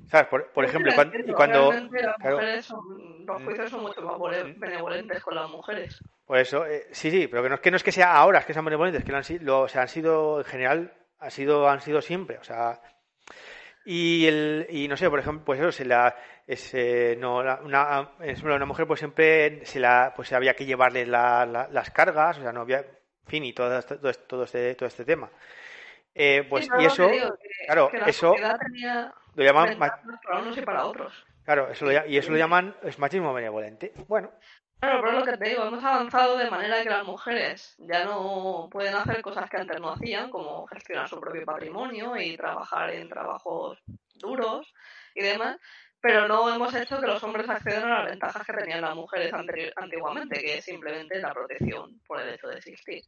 Speaker 1: ¿Sabes? Por, ejemplo, cuando, y cuando
Speaker 2: los juicios son mucho más benevolentes con las mujeres.
Speaker 1: Por eso, eh, sí, sí, pero que no, es que no es que sea ahora es que sean benevolentes, que lo han, lo, o sea, han sido en general ha sido, han sido siempre, o sea, y, el, y no sé, por ejemplo, pues eso, se la, no, una, una mujer pues siempre se la, pues había que llevarle las cargas, o sea, no había, en fin, y todo, todo, todo, este, todo este tema. Eh, pues, y eso, claro, eso lo llaman...
Speaker 2: Para unos y para otros.
Speaker 1: Claro, eso lo, y eso lo llaman es machismo benevolente. Bueno,
Speaker 2: Claro, pero lo que te digo, hemos avanzado de manera que las mujeres ya no pueden hacer cosas que antes no hacían, como gestionar su propio patrimonio y trabajar en trabajos duros y demás, pero no hemos hecho que los hombres accedan a las ventajas que tenían las mujeres antiguamente, que es simplemente la protección por el hecho de existir.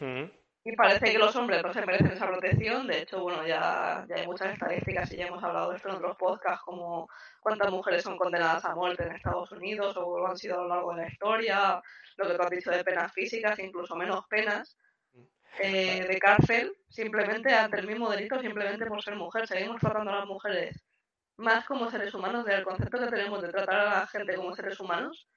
Speaker 2: Mm. Y parece que los hombres no se merecen esa protección. De hecho, bueno, ya, ya hay muchas estadísticas y ya hemos hablado de esto en otros podcasts, como cuántas mujeres son condenadas a muerte en Estados Unidos o han sido a lo largo de la historia, lo que tú has dicho de penas físicas, incluso menos penas. eh, de cárcel simplemente ante el mismo delito, simplemente por ser mujer. Seguimos tratando a las mujeres más como seres humanos, del concepto que tenemos de tratar a la gente como seres humanos,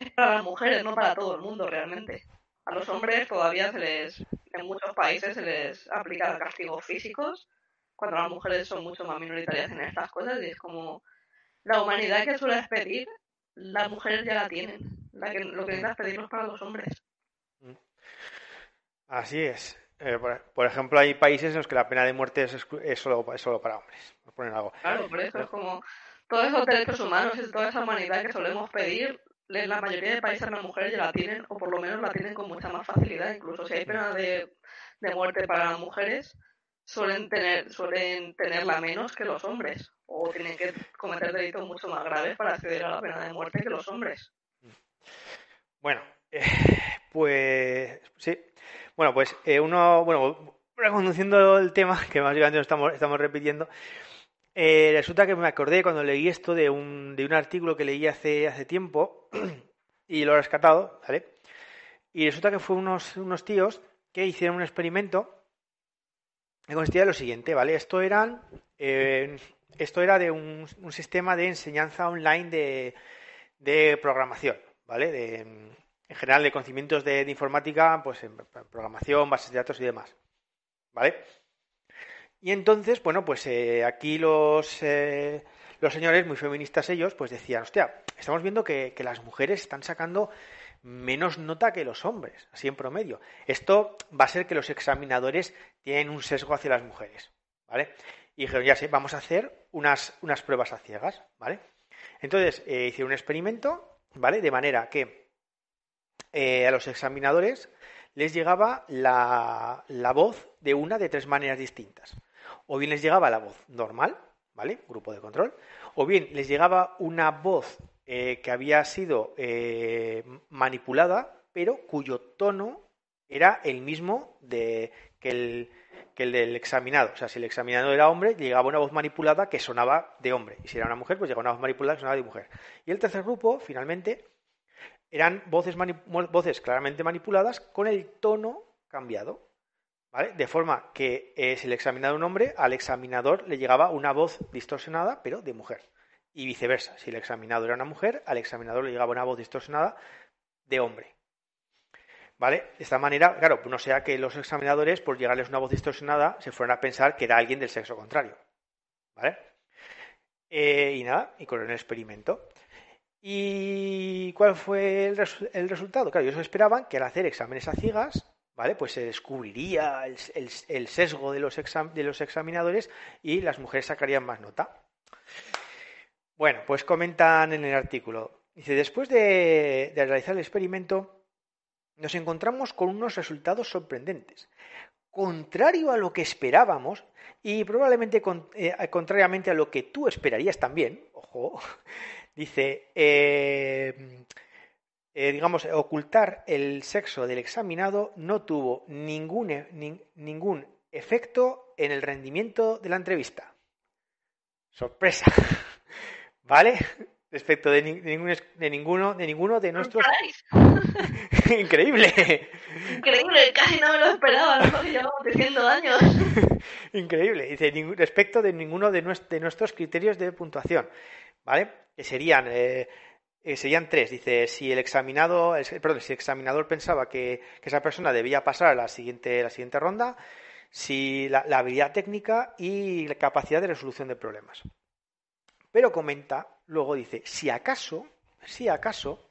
Speaker 2: es para las mujeres, no para todo el mundo realmente. A los hombres todavía se les, en muchos países se les aplica castigos físicos, cuando las mujeres son mucho más minoritarias en estas cosas y es como la humanidad que suele pedir, las mujeres ya la tienen. La que, lo que necesitas pedirlo para los hombres. Mm.
Speaker 1: Así es. Eh, por, ejemplo, hay países en los que la pena de muerte es, es, solo, es solo para hombres.
Speaker 2: algo. Claro, por eso es como todos esos derechos humanos y toda esa humanidad que solemos pedir, la mayoría de países las mujeres ya la tienen, o por lo menos la tienen con mucha más facilidad. Incluso si hay pena de, de muerte para las mujeres, suelen tener suelen tenerla menos que los hombres o tienen que cometer delitos mucho más graves para acceder a la pena de muerte que los hombres.
Speaker 1: Bueno, eh, pues sí. Bueno, pues eh, uno, bueno, reconduciendo el tema, que básicamente estamos, estamos repitiendo, eh, resulta que me acordé cuando leí esto de un, de un artículo que leí hace, hace tiempo <clears throat> y lo he rescatado, ¿vale? Y resulta que fue unos, unos tíos que hicieron un experimento que consistía en lo siguiente, ¿vale? Esto eran eh, esto era de un, sistema de enseñanza online de, programación, ¿vale? De, en general de conocimientos de, informática, pues en programación, bases de datos y demás, ¿vale? Y entonces, bueno, pues eh, aquí los, eh, los señores, muy feministas ellos, pues decían, hostia, estamos viendo que, que las mujeres están sacando menos nota que los hombres, así en promedio. Esto va a ser que los examinadores tienen un sesgo hacia las mujeres, ¿vale? Y dijeron, ya sé, vamos a hacer unas, unas pruebas a ciegas, ¿vale? Entonces, eh, hicieron un experimento, ¿vale? De manera que eh, a los examinadores les llegaba la, la, voz de una de tres maneras distintas. O bien les llegaba la voz normal, ¿vale? Grupo de control. O bien les llegaba una voz eh, que había sido manipulada, pero cuyo tono era el mismo de, que el, que el del examinado. O sea, si el examinado era hombre, llegaba una voz manipulada que sonaba de hombre. Y si era una mujer, pues llegaba una voz manipulada que sonaba de mujer. Y el tercer grupo, finalmente, eran voces, voces claramente manipuladas con el tono cambiado. ¿Vale? De forma que eh, si el examinado era un hombre, al examinador le llegaba una voz distorsionada, pero de mujer. Y viceversa. Si el examinado era una mujer, al examinador le llegaba una voz distorsionada de hombre. ¿Vale? De esta manera, claro, no sea que los examinadores, por llegarles una voz distorsionada, se fueran a pensar que era alguien del sexo contrario. ¿Vale? Eh, y nada, y con el experimento. ¿Y cuál fue el, resultado? Claro, ellos esperaban que al hacer exámenes a ciegas, ¿vale? Pues se descubriría el, sesgo de los, de los examinadores y las mujeres sacarían más nota. Bueno, pues comentan en el artículo. Dice, después de realizar el experimento, nos encontramos con unos resultados sorprendentes. Contrario a lo que esperábamos, y probablemente eh, contrariamente a lo que tú esperarías también, ojo, <laughs> dice, eh, eh, digamos, ocultar el sexo del examinado no tuvo ningún, e, ningún efecto en el rendimiento de la entrevista. Sorpresa. <laughs> ¿Vale? respecto de, de, ninguno de ninguno de nuestros <laughs> increíble
Speaker 2: increíble casi no me lo esperaba ¿no? llevamos diciendo años <laughs>
Speaker 1: increíble dice respecto de ninguno de, nuestros criterios de puntuación vale que serían eh, eh, serían tres dice si el examinado perdón si el examinador pensaba que, esa persona debía pasar a la siguiente la siguiente ronda si la habilidad técnica y la capacidad de resolución de problemas pero comenta, luego dice, si acaso, si acaso,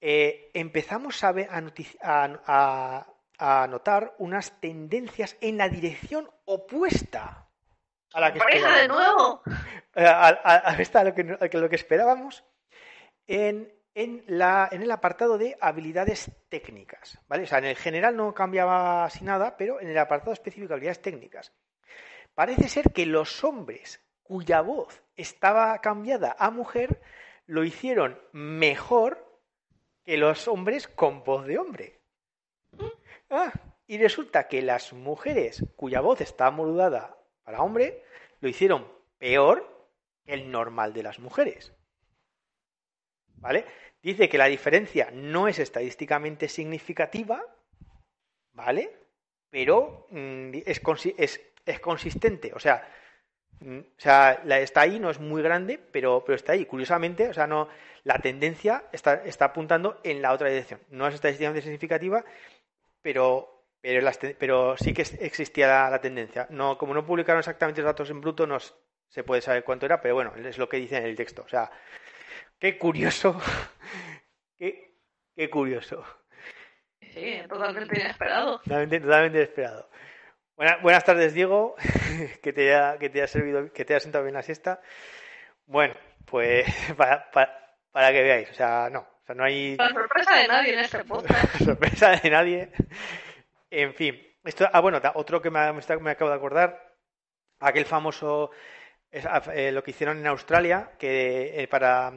Speaker 1: eh, empezamos a, a, notar unas tendencias en la dirección opuesta a la que
Speaker 2: esperábamos. de nuevo!
Speaker 1: Eh, a, lo, que, lo que esperábamos en, el apartado de habilidades técnicas. ¿vale? O sea, en el general no cambiaba así nada, pero en el apartado específico de habilidades técnicas. Parece ser que los hombres cuya voz estaba cambiada a mujer lo hicieron mejor que los hombres con voz de hombre. Ah, y resulta que las mujeres cuya voz estaba modulada para hombre lo hicieron peor que el normal de las mujeres. ¿Vale? Dice que la diferencia no es estadísticamente significativa, ¿vale? Pero mm, es, consistente, o sea, mm, o sea, está ahí, no es muy grande, pero, pero está ahí. Curiosamente, o sea, no, la tendencia está, está apuntando en la otra dirección. No es estadísticamente significativa, pero, pero, pero sí que existía la, la, tendencia. No, como no publicaron exactamente los datos en bruto, no se puede saber cuánto era, pero bueno, es lo que dice en el texto. O sea, qué curioso, <laughs> qué, qué curioso.
Speaker 2: Sí, totalmente inesperado.
Speaker 1: Totalmente, totalmente inesperado. buenas tardes, Diego. <laughs> que te haya, que te haya servido, que te haya sentado bien la siesta. Bueno, pues <laughs> para, para, que veáis, o sea, no, o sea, no hay.
Speaker 2: La sorpresa de nadie en este podcast.
Speaker 1: sorpresa de nadie. En fin, esto, ah, bueno, otro que me, me acabo de acordar, aquel famoso eh, lo que hicieron en Australia, que eh, para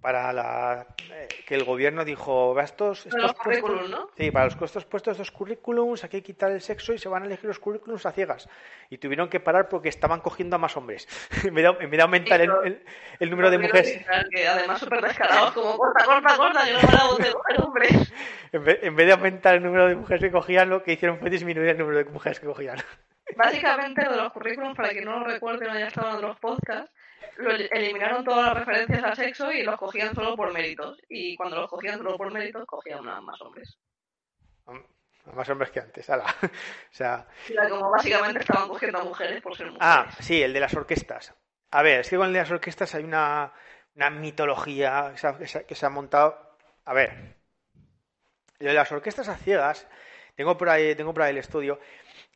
Speaker 1: para la, eh, que el gobierno dijo, estos, estos
Speaker 2: puestos, ¿no?
Speaker 1: Sí, para los costos puestos estos currículums hay que quitar el sexo y se van a elegir los currículums a ciegas. Y tuvieron que parar porque estaban cogiendo a más hombres. en, vez de, aumentar el, el, número de mujeres.
Speaker 2: Que además <laughs> súper descarados, como corta, corta, corta, que no van a de <laughs> hombres.
Speaker 1: en, vez, en vez de aumentar el número de mujeres que cogían, lo que hicieron fue disminuir el número de mujeres que cogían.
Speaker 2: Básicamente, lo de los currículums, para que no lo recuerde, no haya estado en otros podcasts, eliminaron todas las referencias a sexo y los cogían solo por méritos. Y cuando los cogían solo por méritos, cogían más hombres.
Speaker 1: Más hombres que antes, ala. <laughs> o sea...
Speaker 2: como básicamente estaban cogiendo a mujeres por ser mujeres.
Speaker 1: Ah, sí, el de las orquestas. A ver, es que con el de las orquestas hay una, una mitología que se, ha, que se ha montado. A ver, lo de las orquestas a ciegas, tengo por ahí, tengo por ahí el estudio.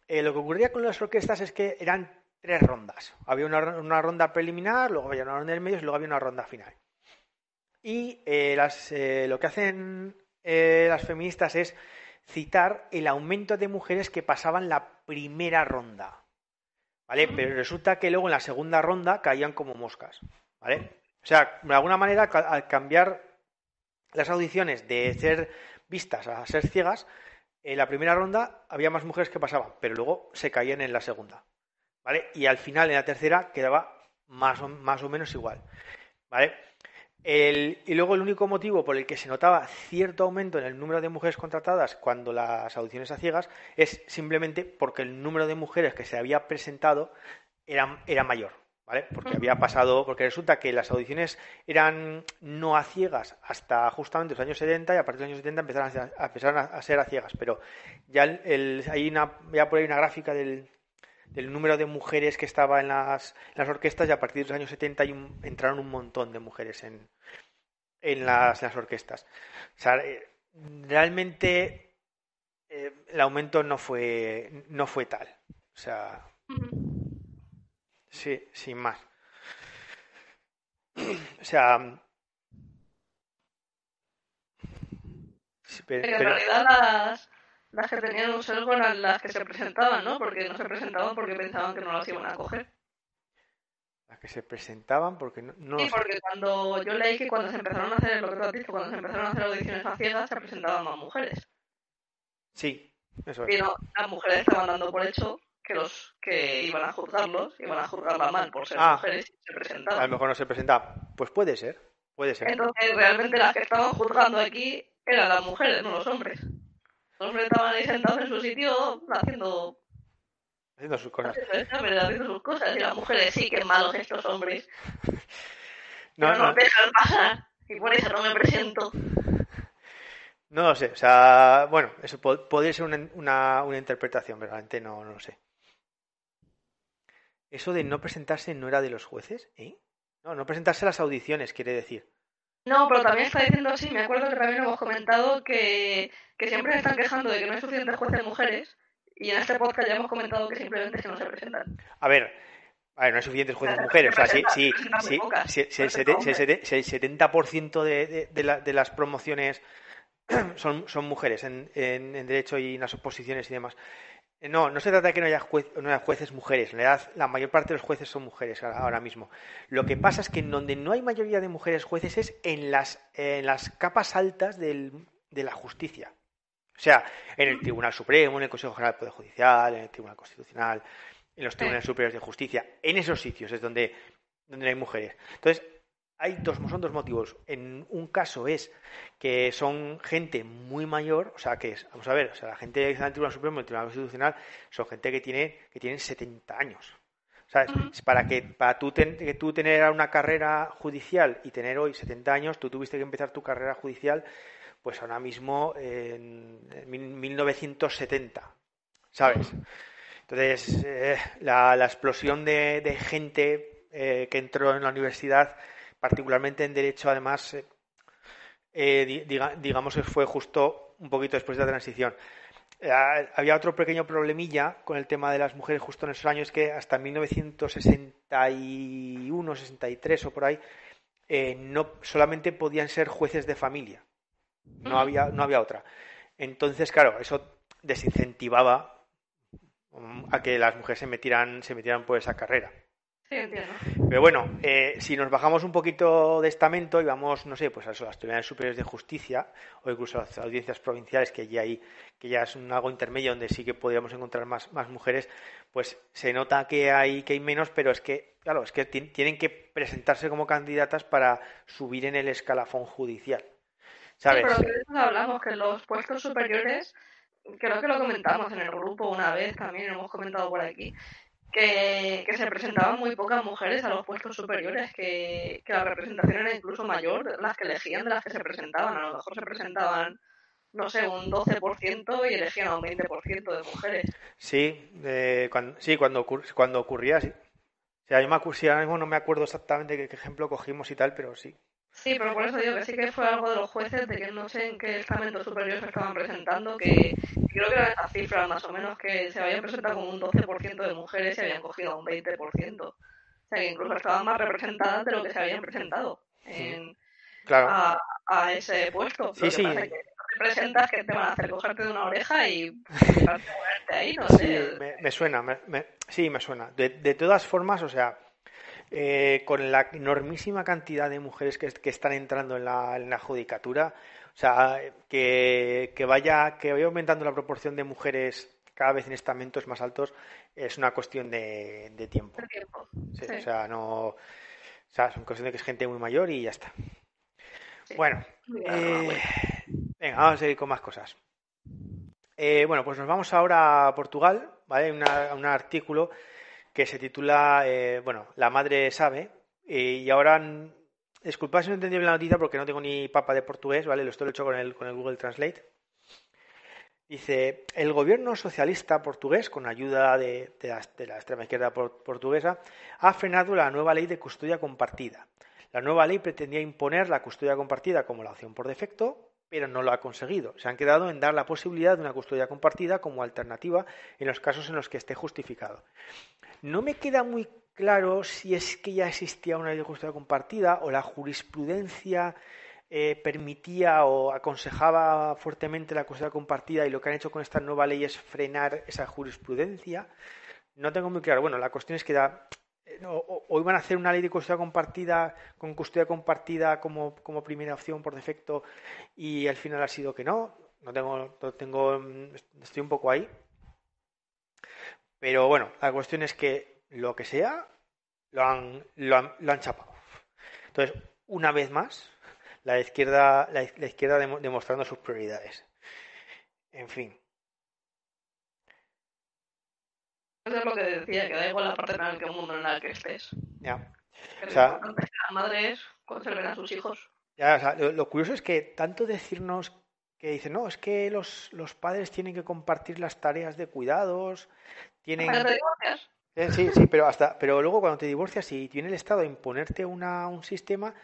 Speaker 1: Eh, lo que ocurría con las orquestas es que eran tres rondas. Había una, ronda preliminar, luego había una ronda de medios y luego había una ronda final. Y eh, eh, lo que hacen las feministas es citar el aumento de mujeres que pasaban la primera ronda. ¿Vale? Pero resulta que luego en la segunda ronda caían como moscas. ¿Vale? O sea, de alguna manera, al cambiar las audiciones de ser vistas a ser ciegas, en la primera ronda había más mujeres que pasaban, pero luego se caían en la segunda. ¿Vale? Y al final, en la tercera, quedaba más o, más o menos igual. ¿Vale? y luego el único motivo por el que se notaba cierto aumento en el número de mujeres contratadas cuando las audiciones a ciegas es simplemente porque el número de mujeres que se había presentado era, era mayor. ¿Vale? Porque había pasado, porque resulta que las audiciones eran no a ciegas hasta justamente los años 70 y a partir de los años 70 empezaron a, empezaron a, ser a ciegas, pero ya hay una, ya por ahí una gráfica del, del número de mujeres que estaba en las, las orquestas y a partir de los años 70 entraron un montón de mujeres en, en, las, las orquestas. O sea, eh, realmente eh, el aumento no fue, no fue tal. O sea, Sí, sin más. <clears throat> O sea.
Speaker 2: pero, en realidad las, las que tenían un sesgo eran las que se presentaban, ¿no? Porque no se presentaban porque pensaban que no las iban a coger.
Speaker 1: Las que se presentaban porque no. no
Speaker 2: sí, porque cuando yo leí que cuando se empezaron a hacer lo que tú has dicho, cuando se empezaron a hacer audiciones a ciegas, se presentaban más mujeres.
Speaker 1: Sí, eso es.
Speaker 2: Pero las mujeres estaban dando por hecho que los que iban a juzgarlos iban a juzgarla mal por ser ah, mujeres y se presentaban.
Speaker 1: A lo mejor no se presentaba. Pues puede ser, puede ser.
Speaker 2: Entonces realmente las que estaban juzgando aquí eran las mujeres, no los hombres. Los hombres estaban ahí sentados en su sitio haciendo
Speaker 1: haciendo sus cosas.
Speaker 2: Haciendo sus cosas. Y las mujeres, sí, que malos estos hombres. <laughs> No, no, no dejan pasar. Y por eso no me presento.
Speaker 1: No lo sé, o sea, bueno, eso podría ser una, una, una interpretación, realmente no, no lo sé. Eso de no presentarse no era de los jueces, ¿eh? No, no presentarse a las audiciones, quiere decir.
Speaker 2: No, pero también está diciendo así, me acuerdo que también hemos comentado que, siempre se están quejando de que no hay suficientes jueces mujeres y en este podcast ya hemos comentado que simplemente que no se presentan.
Speaker 1: A ver, a ver, no hay suficientes jueces mujeres. O sea, si, si, si, si, el, 70% de, de, de, de, las promociones <clears throat> son, son mujeres en, en, en, derecho y en las oposiciones y demás. Eh, no, no se trata de que no haya, jueces mujeres. En realidad, la mayor parte de los jueces son mujeres ahora mismo. Lo que pasa es que en donde no hay mayoría de mujeres jueces es en las, en las capas altas del, de la justicia. O sea, en el Tribunal Supremo, en el Consejo General del Poder Judicial, en el Tribunal Constitucional, en los Tribunales Superiores de Justicia. En esos sitios es donde, donde hay mujeres. Entonces, hay dos, son dos motivos. En un caso es que son gente muy mayor, o sea, que es, vamos a ver, o sea, la gente que está en el Tribunal Supremo, el Tribunal Constitucional, son gente que tiene que tienen 70 años. ¿Sabes? Para que para tú, que tú tener una carrera judicial y tener hoy 70 años, tú tuviste que empezar tu carrera judicial, pues ahora mismo en 1970, ¿sabes? Entonces, eh, la, explosión de, gente eh, que entró en la universidad particularmente en derecho, además, eh, eh digamos que fue justo un poquito después de la transición. Eh, había otro pequeño problemilla con el tema de las mujeres justo en esos años que hasta 1961, 63 o por ahí, no solamente podían ser jueces de familia. No había, no había otra. Entonces, claro, eso desincentivaba mm, a que las mujeres se metieran, se metieran por esa carrera. Pero bueno, eh, si nos bajamos un poquito de estamento y vamos, no sé, pues a, las tribunales superiores de justicia o incluso a las audiencias provinciales, que ya, hay, que ya es un algo intermedio donde sí que podríamos encontrar más, más mujeres, pues se nota que hay, que hay menos, pero es que, claro, es que tienen que presentarse como candidatas para subir en el escalafón judicial. ¿Sabes?
Speaker 2: Sí, pero que hablamos, que los puestos superiores, creo que lo comentamos en el grupo una vez, también hemos comentado por aquí, que, se presentaban muy pocas mujeres a los puestos superiores, que, la representación era incluso mayor, las que elegían de las que se presentaban. A lo mejor se presentaban, no sé, un 12% y elegían a un 20% de mujeres.
Speaker 1: Sí, cuando, sí cuando, cuando ocurría, sí. O sea, yo me, ahora mismo no me acuerdo exactamente qué ejemplo cogimos y tal, pero sí.
Speaker 2: Sí, pero por eso digo que sí que fue algo de los jueces, de que no sé en qué estamento superior se estaban presentando, que creo que eran estas cifras más o menos, que se habían presentado como un 12% de mujeres y habían cogido un 20%. O sea, que incluso estaban más representadas de lo que se habían presentado en, a, a, ese puesto.
Speaker 1: Sí, sí.
Speaker 2: Que te presentas que te van a hacer cogerte de una oreja y <laughs> ponerte ahí, no sé.
Speaker 1: Sí, me, suena, me, sí, me suena. De, de todas formas, o sea, eh, con la enormísima cantidad de mujeres que, están entrando en la, judicatura, o sea, que, vaya, que vaya aumentando la proporción de mujeres cada vez en estamentos más altos es una cuestión de, tiempo. O sea, no, o sea, es una cuestión de que es gente muy mayor y ya está. Bueno, eh, venga, vamos a seguir con más cosas. Eh, bueno, pues nos vamos ahora a Portugal, ¿vale? un artículo que se titula, eh, bueno, La madre sabe. y ahora, disculpad si no entendí la noticia porque no tengo ni papa de portugués, ¿vale? Lo estoy hecho con el, con el Google Translate. Dice, el gobierno socialista portugués, con ayuda de, la, de la, extrema izquierda portuguesa, ha frenado la nueva ley de custodia compartida. La nueva ley pretendía imponer la custodia compartida como la opción por defecto, pero no lo ha conseguido. Se han quedado en dar la posibilidad de una custodia compartida como alternativa en los casos en los que esté justificado. No me queda muy claro si es que ya existía una ley de custodia compartida o la jurisprudencia eh, permitía o aconsejaba fuertemente la custodia compartida y lo que han hecho con esta nueva ley es frenar esa jurisprudencia. No tengo muy claro. Bueno, la cuestión es que da, o, iban a hacer una ley de custodia compartida con custodia compartida como, primera opción por defecto y al final ha sido que no. No tengo, tengo, estoy un poco ahí. Pero bueno, la cuestión es que lo que sea, lo han, lo han, lo han chapado. Entonces, una vez más, la izquierda, la, izquierda demostrando sus prioridades. En fin.
Speaker 2: Eso es lo que decía, que da igual la parte en el mundo en la que estés.
Speaker 1: Ya.
Speaker 2: o sea, lo que las madres conserven a sus hijos.
Speaker 1: Ya, o sea, lo, curioso es que tanto decirnos que dicen, no, es que los, los padres tienen que compartir las tareas de cuidados, tienen...
Speaker 2: ¿Para te divorcias?
Speaker 1: Eh, sí, sí, pero hasta, pero luego cuando te divorcias y tiene el Estado a imponerte una, un sistema,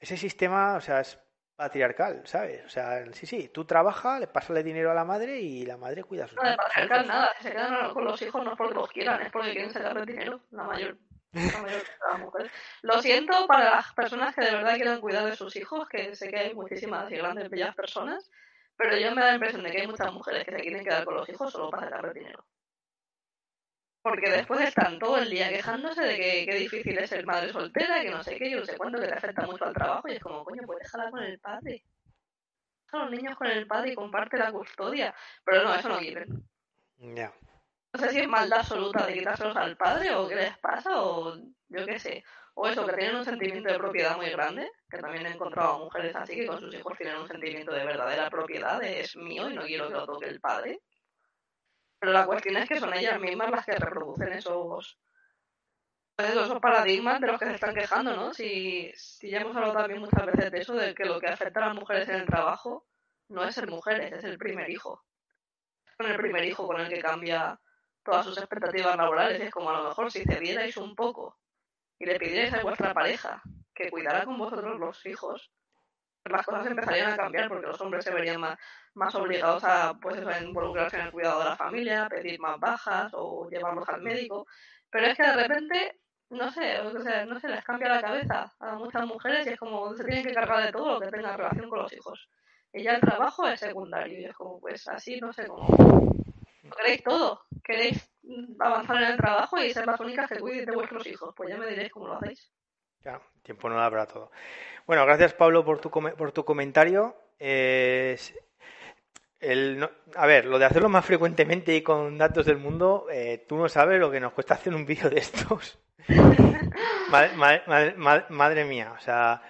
Speaker 1: ese sistema, o sea, es patriarcal, ¿sabes? O sea, sí, sí, tú trabajas, le pasas el dinero a la madre y la madre cuida a sus
Speaker 2: hijos. No, patriarcal nada, se quedan con los hijos no porque los quieran, es porque quieren sacarle dinero, la mayor. La mayor de las mujeres. Lo siento para las personas que de verdad quieren cuidar de sus hijos, que sé que hay muchísimas y grandes bellas personas, pero yo me da la impresión de que hay muchas mujeres que se quieren quedar con los hijos solo para sacarle dinero. Porque después están todo el día quejándose de que, qué difícil es ser madre soltera, que no sé qué, yo no sé cuánto, que te afecta mucho al trabajo. Y es como, coño, pues déjala con el padre. Deja a los niños con el padre y comparte la custodia. Pero no, eso no quieren.
Speaker 1: Ya.
Speaker 2: no sé si es maldad absoluta de quitárselos al padre o qué les pasa o yo qué sé. O eso, que tienen un sentimiento de propiedad muy grande, que también he encontrado mujeres así que con sus hijos tienen un sentimiento de verdadera propiedad, de es mío y no quiero que lo toque el padre. Pero la cuestión es que son ellas mismas las que reproducen esos, esos paradigmas de los que se están quejando, ¿no? Si, si ya hemos hablado también muchas veces de eso, de que lo que afecta a las mujeres en el trabajo no es ser mujeres, es el primer hijo. Con el primer hijo con el que cambia todas sus expectativas laborales. Es como a lo mejor si cedierais un poco y le pidierais a vuestra pareja que cuidara con vosotros los hijos, las cosas empezarían a cambiar porque los hombres se verían más, más obligados a, pues involucrarse en el cuidado de la familia, pedir más bajas o llevarlos al médico. Pero es que de repente, no sé, no se les cambia la cabeza a muchas mujeres y es como se tienen que cargar de todo lo que tenga relación con los hijos. Y ya el trabajo es secundario y es como, pues así, no sé cómo. Queréis todo, queréis avanzar en el trabajo y ser las únicas que cuiden de vuestros hijos. Pues ya me diréis cómo lo hacéis.
Speaker 1: Ya, tiempo no da para todo. Bueno, gracias Pablo por tu, por tu comentario. el, a ver, lo de hacerlo más frecuentemente y con datos del mundo, eh, tú no sabes lo que nos cuesta hacer un vídeo de estos. <laughs> madre, mía, o sea.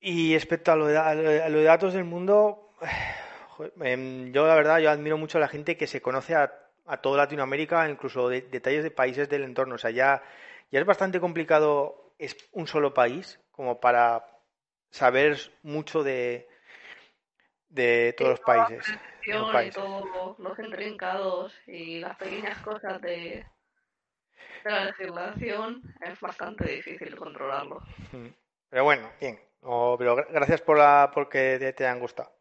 Speaker 1: Y respecto a lo, de, a lo de datos del mundo, <sighs> em, yo la verdad, yo admiro mucho a la gente que se conoce a, a toda Latinoamérica, incluso de, detalles de países del entorno. O sea, ya, ya es bastante complicado es un solo país como para saber mucho de, de todos los países.
Speaker 2: Los Y todos los intrincados y las pequeñas cosas de, de la legislación es bastante difícil controlarlo.
Speaker 1: Pero bueno, bien. pero gracias por la porque te, te han gustado.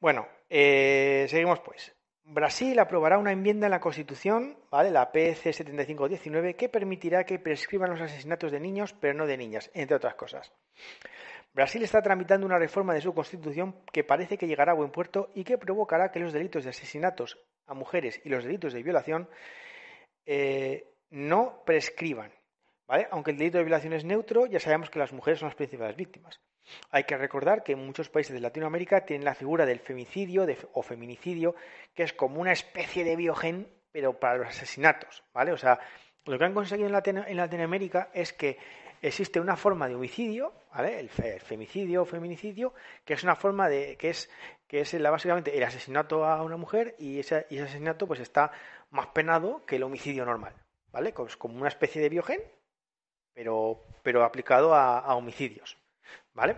Speaker 1: Bueno, eh, seguimos pues. Brasil aprobará una enmienda en la Constitución, ¿vale? la PC 7519, que permitirá que prescriban los asesinatos de niños, pero no de niñas, entre otras cosas. Brasil está tramitando una reforma de su Constitución que parece que llegará a buen puerto y que provocará que los delitos de asesinatos a mujeres y los delitos de violación eh, no prescriban. ¿vale? Aunque el delito de violación es neutro, ya sabemos que las mujeres son las principales víctimas. Hay que recordar que en muchos países de Latinoamérica tienen la figura del femicidio o feminicidio, que es como una especie de biogen, pero para los asesinatos, ¿vale? O sea, lo que han conseguido en, Latinoamérica es que existe una forma de homicidio, ¿vale? El, femicidio o feminicidio, que es una forma de que es que es básicamente el asesinato a una mujer y ese, asesinato pues está más penado que el homicidio normal, ¿vale? Como una especie de biogen, pero pero aplicado a homicidios. ¿Vale?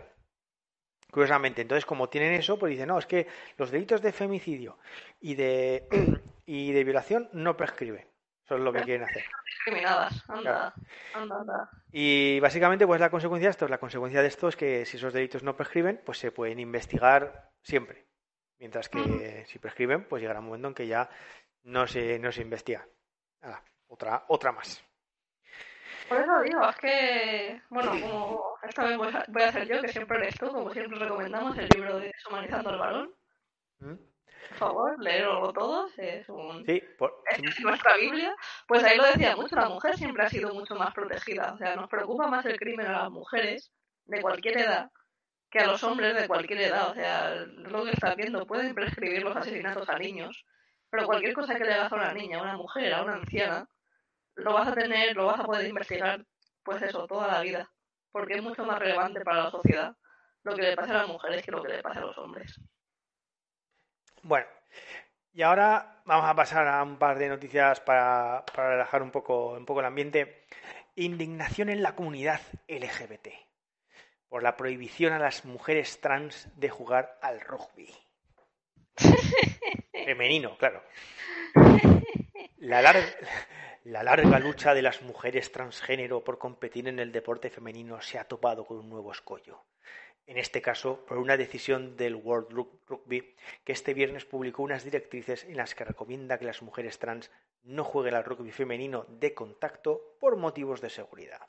Speaker 1: Curiosamente, entonces como tienen eso, pues dicen, no, es que los delitos de femicidio y de, <clears throat> y de violación no prescriben. Eso es lo que quieren hacer.
Speaker 2: Discriminadas, anda, anda,
Speaker 1: Y básicamente, pues la consecuencia de esto, la consecuencia de esto es que si esos delitos no prescriben, pues se pueden investigar siempre. Mientras que si prescriben, pues llegará un momento en que ya no se, no se investiga. otra, otra más.
Speaker 2: Por eso digo, es que, bueno, como esta vez voy a, hacer yo, que siempre lees tú, como siempre recomendamos el libro de Deshumanizando al Balón. ¿Mm? Por favor, leerlo todos, es, un,
Speaker 1: sí,
Speaker 2: es <laughs> nuestra Biblia. Pues ahí lo decía mucho, la mujer siempre ha sido mucho más protegida. O sea, nos preocupa más el crimen a las mujeres de cualquier edad que a los hombres de cualquier edad. O sea, lo que estás viendo, pueden prescribir los asesinatos a niños, pero cualquier cosa que le hagas a una niña, a una mujer, a una anciana, lo vas a tener, lo vas a poder investigar, pues eso, toda la vida, porque es mucho más relevante para la sociedad lo que le pasa a las mujeres que lo que le pasa a los hombres.
Speaker 1: Bueno, y ahora vamos a pasar a un par de noticias para, para relajar un poco, un poco el ambiente. Indignación en la comunidad LGBT por la prohibición a las mujeres trans de jugar al rugby. <laughs> Femenino, claro. La, larga, la larga lucha de las mujeres transgénero por competir en el deporte femenino se ha topado con un nuevo escollo. En este caso, por una decisión del World Rugby, que este viernes publicó unas directrices en las que recomienda que las mujeres trans no jueguen al rugby femenino de contacto por motivos de seguridad.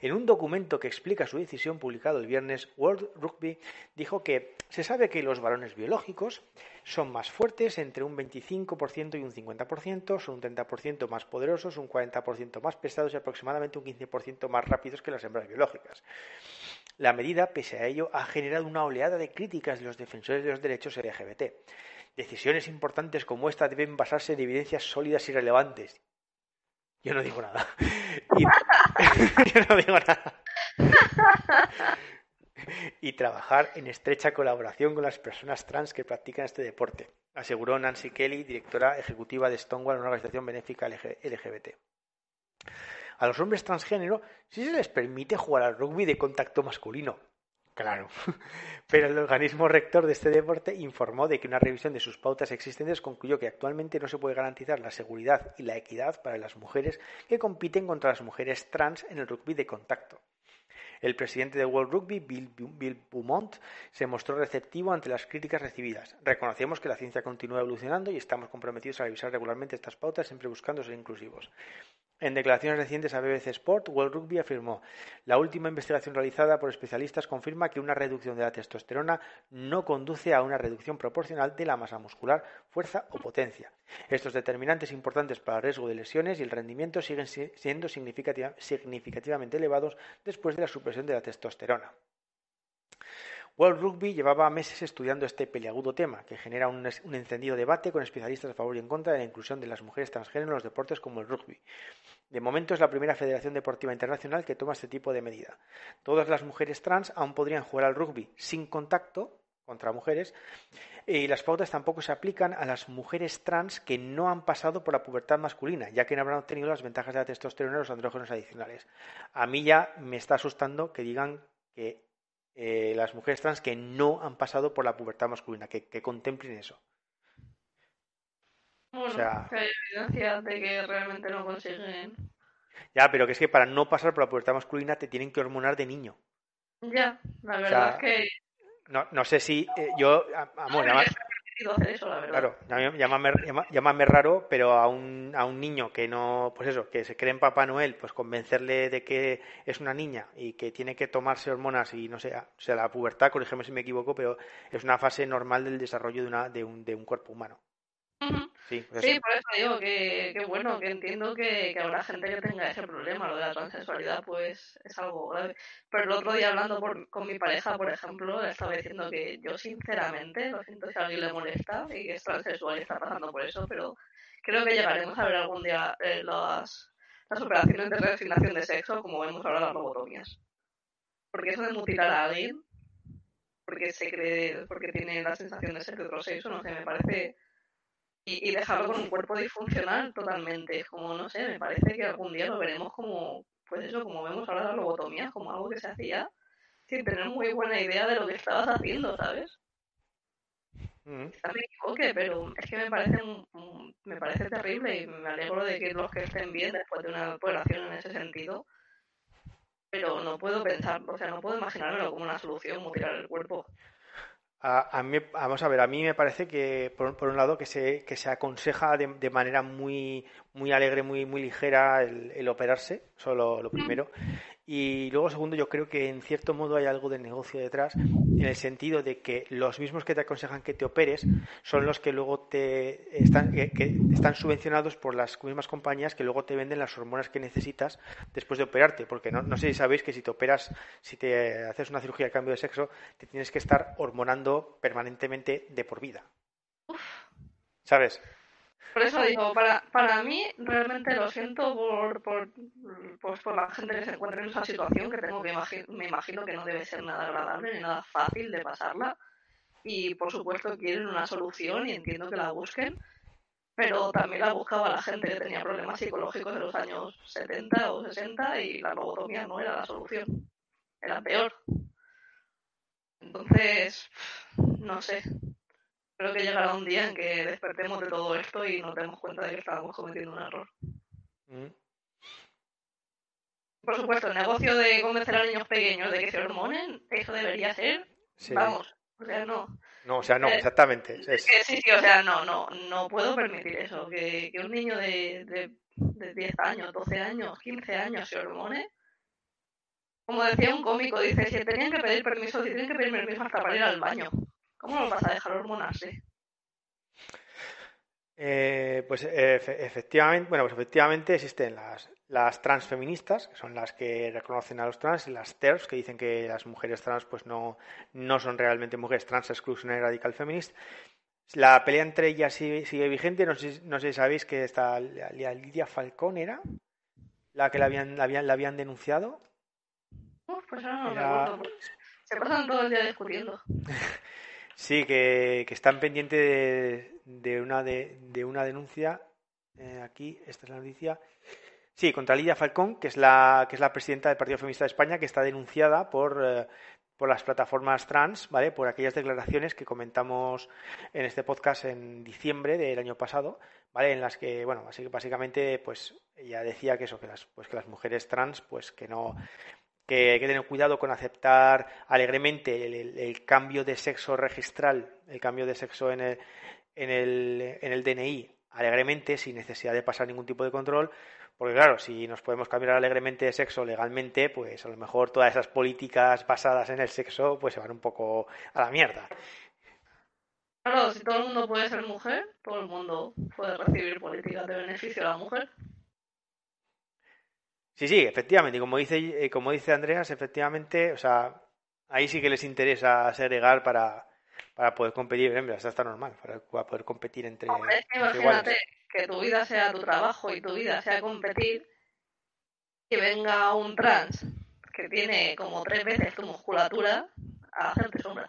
Speaker 1: En un documento que explica su decisión publicado el viernes, World Rugby dijo que se sabe que los varones biológicos son más fuertes, entre un 25% y un 50%, son un 30% más poderosos, un 40% más pesados y aproximadamente un 15% más rápidos que las hembras biológicas. La medida, pese a ello, ha generado una oleada de críticas de los defensores de los derechos LGBT. Decisiones importantes como esta deben basarse en evidencias sólidas y relevantes. Yo no digo nada. <laughs> <laughs> Yo no digo nada. <laughs> y trabajar en estrecha colaboración con las personas trans que practican este deporte, aseguró Nancy Kelly, directora ejecutiva de Stonewall, una organización benéfica LGBT. A los hombres transgénero sí se les permite jugar al rugby de contacto masculino. Claro. <laughs> Pero el organismo rector de este deporte informó de que una revisión de sus pautas existentes concluyó que actualmente no se puede garantizar la seguridad y la equidad para las mujeres que compiten contra las mujeres trans en el rugby de contacto. El presidente de World Rugby, Bill, Beaumont, se mostró receptivo ante las críticas recibidas. Reconocemos que la ciencia continúa evolucionando y estamos comprometidos a revisar regularmente estas pautas, siempre buscando ser inclusivos. En declaraciones recientes a BBC Sport, World Rugby afirmó la última investigación realizada por especialistas confirma que una reducción de la testosterona no conduce a una reducción proporcional de la masa muscular, fuerza o potencia. Estos determinantes importantes para el riesgo de lesiones y el rendimiento siguen siendo significativamente elevados después de la supresión de la testosterona. World Rugby llevaba meses estudiando este peliagudo tema, que genera un, encendido debate con especialistas a favor y en contra de la inclusión de las mujeres transgénero en los deportes como el rugby. De momento es la primera federación deportiva internacional que toma este tipo de medida. Todas las mujeres trans aún podrían jugar al rugby sin contacto contra mujeres y las pautas tampoco se aplican a las mujeres trans que no han pasado por la pubertad masculina, ya que no habrán obtenido las ventajas de la testosterona y los andrógenos adicionales. A mí ya me está asustando que digan que eh, las mujeres trans que no han pasado por la pubertad masculina, que, contemplen eso.
Speaker 2: o sea, que hay evidencia de que realmente no consiguen.
Speaker 1: Ya, pero que es que para no pasar por la pubertad masculina te tienen que hormonar de niño.
Speaker 2: Ya, la verdad es que.
Speaker 1: No, no sé si eh, yo. Amor, Claro, llámame, raro, pero a un, a un niño que no, pues eso, que se cree en Papá Noel, pues convencerle de que es una niña y que tiene que tomarse hormonas y no sé, o sea, la pubertad, corrígeme si me equivoco, pero es una fase normal del desarrollo de, una, de, un, de un cuerpo humano.
Speaker 2: Sí, por eso digo que, bueno, que entiendo que, que, habrá gente que tenga ese problema, lo de la transexualidad, pues es algo grave. Pero el otro día hablando con mi pareja, por ejemplo, le estaba diciendo que yo sinceramente, lo siento si a alguien le molesta y que es transexual y está pasando por eso, pero creo que llegaremos a ver algún día eh, las, las operaciones de reasignación de sexo, como vemos ahora las lobotomías. Porque eso de mutilar a alguien, porque se cree, porque tiene la sensación de ser de otro sexo, no sé, me parece y, dejarlo con un cuerpo disfuncional totalmente. Como, no sé, me parece que algún día lo veremos como, pues eso, como vemos ahora la lobotomía, como algo que se hacía sin tener muy buena idea de lo que estabas haciendo, ¿sabes? Mm. Quizás me equivoque, pero es que me parece, me parece terrible y me alegro de que los que estén bien después de una operación en ese sentido. Pero no puedo pensarlo, o sea, no puedo imaginármelo como una solución mutilar el cuerpo.
Speaker 1: A, mí, vamos a ver, a mí me parece que, por, un lado, que se, que se aconseja de, de, manera muy, muy alegre, muy, muy ligera el, el operarse, solo lo primero. Y luego, segundo, yo creo que en cierto modo hay algo de negocio detrás, en el sentido de que los mismos que te aconsejan que te operes son los que luego te están, que, están subvencionados por las mismas compañías que luego te venden las hormonas que necesitas después de operarte. Porque no, no sé si sabéis que si te operas, si te haces una cirugía de cambio de sexo, te tienes que estar hormonando permanentemente de por vida. ¿Sabes?
Speaker 2: Por eso digo, para, para mí realmente lo siento por, por, pues por la gente que se encuentra en esa situación, que tengo que me imagino que no debe ser nada agradable ni nada fácil de pasarla. Y por supuesto quieren una solución y entiendo que la busquen, pero también la buscaba la gente que tenía problemas psicológicos en los años 70 o 60 y la lobotomía no era la solución, era peor. Entonces, no sé, Creo que llegará un día en que despertemos de todo esto y nos demos cuenta de que estábamos cometiendo un error. Mm. Por supuesto, el negocio de convencer a niños pequeños de que se hormonen, eso debería ser, vamos, o sea, no.
Speaker 1: No, o sea, no, eh, exactamente.
Speaker 2: sí, sí, o sea, no, no, no puedo permitir eso, que, que un niño de, de, de 10 años, 12 años, 15 años se hormone. Como decía un cómico, dice, si tenían que pedir permiso, si tienen que pedir permiso hasta para ir al baño. ¿Cómo vas a dejar hormonarse?
Speaker 1: Eh, pues efectivamente, bueno, pues efectivamente existen las, las transfeministas, que son las que reconocen a los trans, y las TERFs, que dicen que las mujeres trans pues no, no son realmente mujeres trans, exclusionary radical feminist. La pelea entre ellas sigue, vigente. No sé, no sé si sabéis que está Lidia Falcón era la que la habían, la habían, la habían denunciado.
Speaker 2: pues no, no Se pasan todo el día discutiendo. <laughs>
Speaker 1: sí, que, que, están pendientes de, de, una, de, de una denuncia. Eh, aquí, esta es la noticia. Sí, contra Lidia Falcón, que es la, que es la presidenta del Partido Feminista de España, que está denunciada por, eh, por las plataformas trans, ¿vale? Por aquellas declaraciones que comentamos en este podcast en diciembre del año pasado, ¿vale? En las que, bueno, básicamente, pues ella decía que eso, que las, pues que las mujeres trans, pues que no, que hay que tener cuidado con aceptar alegremente el, cambio de sexo registral, el cambio de sexo en el, en el, en el DNI alegremente, sin necesidad de pasar ningún tipo de control, porque claro, si nos podemos cambiar alegremente de sexo legalmente, pues a lo mejor todas esas políticas basadas en el sexo pues se van un poco a la mierda.
Speaker 2: Claro, si todo el mundo puede ser mujer, todo el mundo puede recibir políticas de beneficio a la mujer.
Speaker 1: Sí, sí, efectivamente. Y como dice, eh, como dice Andreas, efectivamente, o sea, ahí sí que les interesa segregar para, para poder competir. Hombre, eso está normal, para, poder competir entre,
Speaker 2: imagínate, que tu vida sea tu trabajo y tu vida sea competir, y venga un trans que tiene como tres veces tu musculatura a hacerte sombra.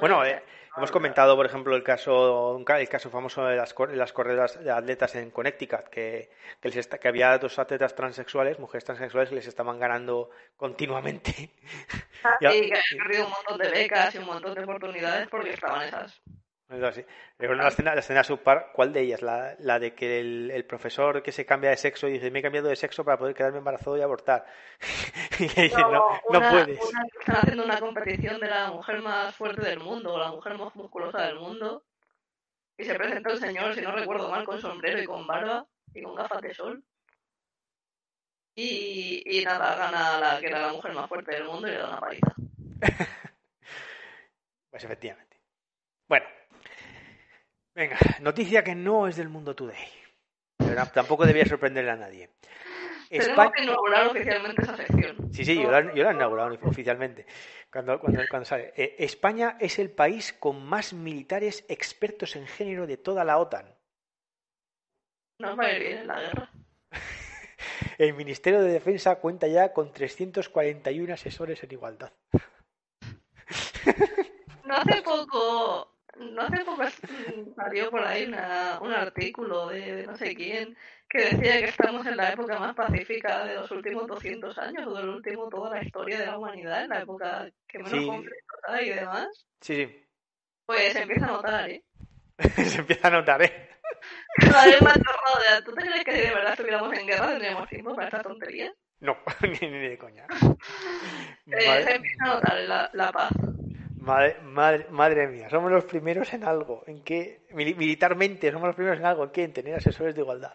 Speaker 1: Bueno, eh, hemos comentado, por ejemplo, el caso el caso famoso de las, las corredas de atletas en Connecticut, que, que, había dos atletas transexuales, mujeres transexuales, que les estaban ganando continuamente.
Speaker 2: Ah, <laughs> y que han perdido un montón de becas y un montón de oportunidades porque estaban esas
Speaker 1: así. la escena, la escena subpar, ¿cuál de ellas? La, la de que el, el, profesor que se cambia de sexo y dice, me he cambiado de sexo para poder quedarme embarazado y abortar. <laughs> y dice, no, no, puedes.
Speaker 2: están haciendo una competición de la mujer más fuerte del mundo, o la mujer más musculosa del mundo. Y se presenta el señor, si no recuerdo mal, con sombrero y con barba y con gafas de sol. Y, y nada, gana la que era la mujer más fuerte del mundo y le da una paliza. <laughs>
Speaker 1: pues efectivamente. Bueno, Venga, noticia que no es del Mundo Today. Pero tampoco debía sorprenderle a nadie.
Speaker 2: España... que inaugurar oficialmente esa sección.
Speaker 1: Sí, sí, yo la, he inaugurado oficialmente. Cuando, cuando, cuando sale. Eh, España es el país con más militares expertos en género de toda la OTAN.
Speaker 2: No va a ir en la guerra. <laughs>
Speaker 1: el Ministerio de Defensa cuenta ya con 341 asesores en igualdad.
Speaker 2: no hace poco no hace poco salió por ahí una, un artículo de, no sé quién que decía que estamos en la época más pacífica de los últimos 200 años o del último toda la historia de la humanidad, en la época que menos conflictos hay y demás.
Speaker 1: Sí, sí.
Speaker 2: Pues se empieza a notar, ¿eh? <laughs>
Speaker 1: se empieza a notar, ¿eh?
Speaker 2: Cada vez más. ¿Tú te crees que si de verdad estuviéramos en guerra tendríamos tiempo para esta tontería?
Speaker 1: No, <laughs> ni, ni de coña. <laughs>
Speaker 2: Eh, se empieza a notar la, la paz.
Speaker 1: Madre, madre, madre, mía, somos los primeros en algo, en que militarmente somos los primeros en algo, en que en tener asesores de igualdad.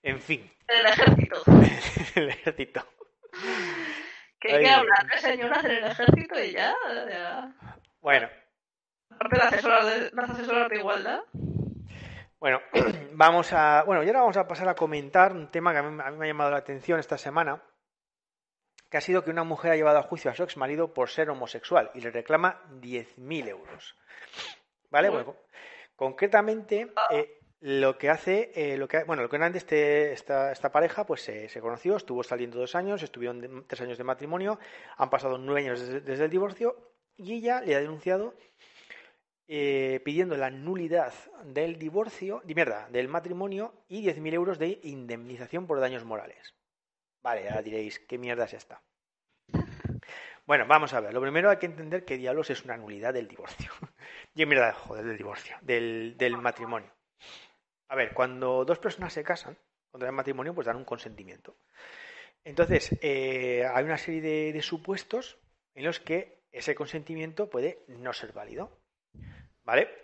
Speaker 1: En fin.
Speaker 2: El ejército. <laughs>
Speaker 1: el ejército.
Speaker 2: ¿Qué hay que hablar de señoras en el ejército y ya?
Speaker 1: Bueno.
Speaker 2: Aparte de las asesoras de, las asesoras de igualdad.
Speaker 1: Bueno, <clears throat> vamos a. Bueno, y ahora vamos a pasar a comentar un tema que a mí, a mí me ha llamado la atención esta semana que ha sido que una mujer ha llevado a juicio a su ex marido por ser homosexual y le reclama 10.000 euros. ¿Vale? Bueno, concretamente, eh, lo que hace, eh, lo que, bueno, lo que antes este, esta, esta, pareja, pues se conoció, estuvo saliendo dos años, estuvieron tres años de matrimonio, han pasado nueve años desde, el divorcio y ella le ha denunciado eh, pidiendo la nulidad del divorcio, de mierda, del matrimonio y 10.000 euros de indemnización por daños morales. Vale, ahora diréis, ¿qué mierda es esta? Bueno, vamos a ver. Lo primero hay que entender que diablos es una nulidad del divorcio. <laughs> y mierda, joder, del divorcio, del, matrimonio. A ver, cuando dos personas se casan, cuando hay matrimonio, pues dan un consentimiento. Entonces, eh, hay una serie de, supuestos en los que ese consentimiento puede no ser válido. ¿Vale?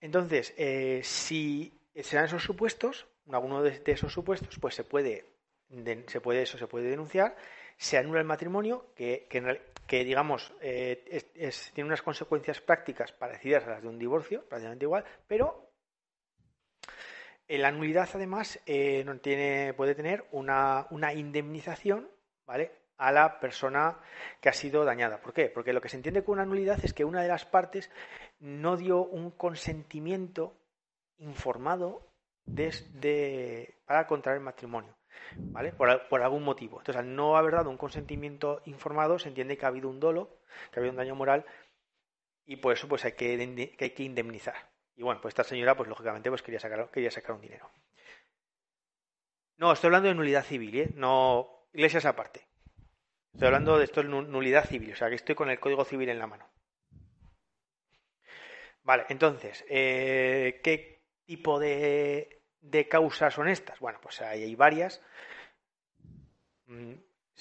Speaker 1: Entonces, eh, si se dan esos supuestos, alguno de esos supuestos, pues se puede se puede eso se puede denunciar, se anula el matrimonio, que, que, digamos eh, tiene unas consecuencias prácticas parecidas a las de un divorcio, prácticamente igual, pero la nulidad además eh, no tiene, puede tener una, una indemnización, ¿vale? a la persona que ha sido dañada. ¿Por qué? Porque lo que se entiende con una nulidad es que una de las partes no dio un consentimiento informado desde, para contraer matrimonio, ¿vale? Por, algún motivo. Entonces, al no haber dado un consentimiento informado, se entiende que ha habido un dolo, que ha habido un daño moral, y por eso pues hay que, hay que indemnizar. Y bueno, pues esta señora, pues lógicamente, pues quería sacar, quería sacar un dinero. No, estoy hablando de nulidad civil, ¿eh? No, iglesias aparte. Estoy hablando de esto de nulidad civil, o sea que estoy con el Código Civil en la mano. Vale, entonces, eh, ¿qué tipo de, causas son estas? Bueno, pues hay, varias. Mm,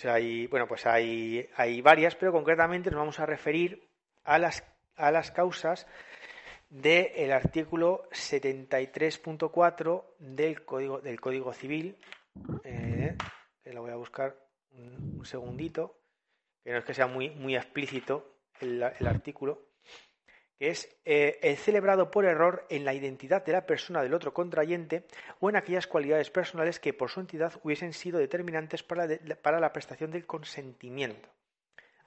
Speaker 1: hay, bueno, pues hay, hay varias, pero concretamente nos vamos a referir a las, a las causas del artículo 73.4 del Código, del Código Civil. Eh, la voy a buscar un, segundito, que no es que sea muy, muy explícito el, artículo, que es eh, el celebrado por error en la identidad de la persona del otro contrayente o en aquellas cualidades personales que por su entidad hubiesen sido determinantes para, para la prestación del consentimiento.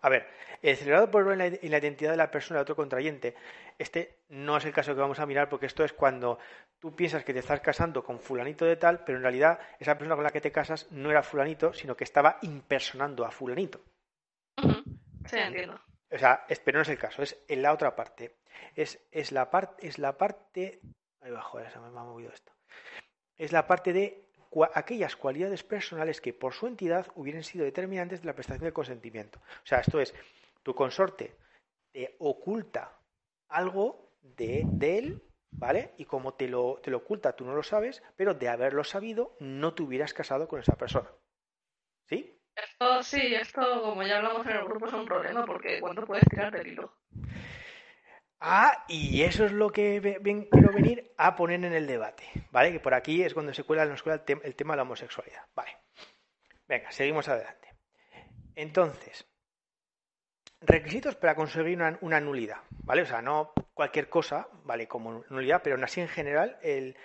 Speaker 1: A ver, el celebrado por error en la, identidad de la persona del otro contrayente, este no es el caso que vamos a mirar porque esto es cuando tú piensas que te estás casando con fulanito de tal, pero en realidad esa persona con la que te casas no era fulanito, sino que estaba impersonando a fulanito.
Speaker 2: Sí, entiendo.
Speaker 1: O sea, pero no es el caso, es en la otra parte. Es, es la parte, es la parte. Ahí bajo, se me ha movido esto. Es la parte de aquellas cualidades personales que por su entidad hubieran sido determinantes de la prestación del consentimiento. O sea, esto es, tu consorte te oculta algo de, él, ¿vale? Y como te lo, te lo oculta, tú no lo sabes, pero de haberlo sabido, no te hubieras casado con esa persona. ¿Sí?
Speaker 2: Esto sí, esto como ya hablamos en el grupo es un problema porque ¿cuánto puedes tirar del hilo?
Speaker 1: Ah, y eso es lo que quiero venir a poner en el debate, ¿vale? Que por aquí es cuando se cuela en la escuela el, tema de la homosexualidad. Vale. Venga, seguimos adelante. Entonces, requisitos para conseguir una, nulidad, ¿vale? O sea, no cualquier cosa, ¿vale? Como nulidad, pero aún así en general, el,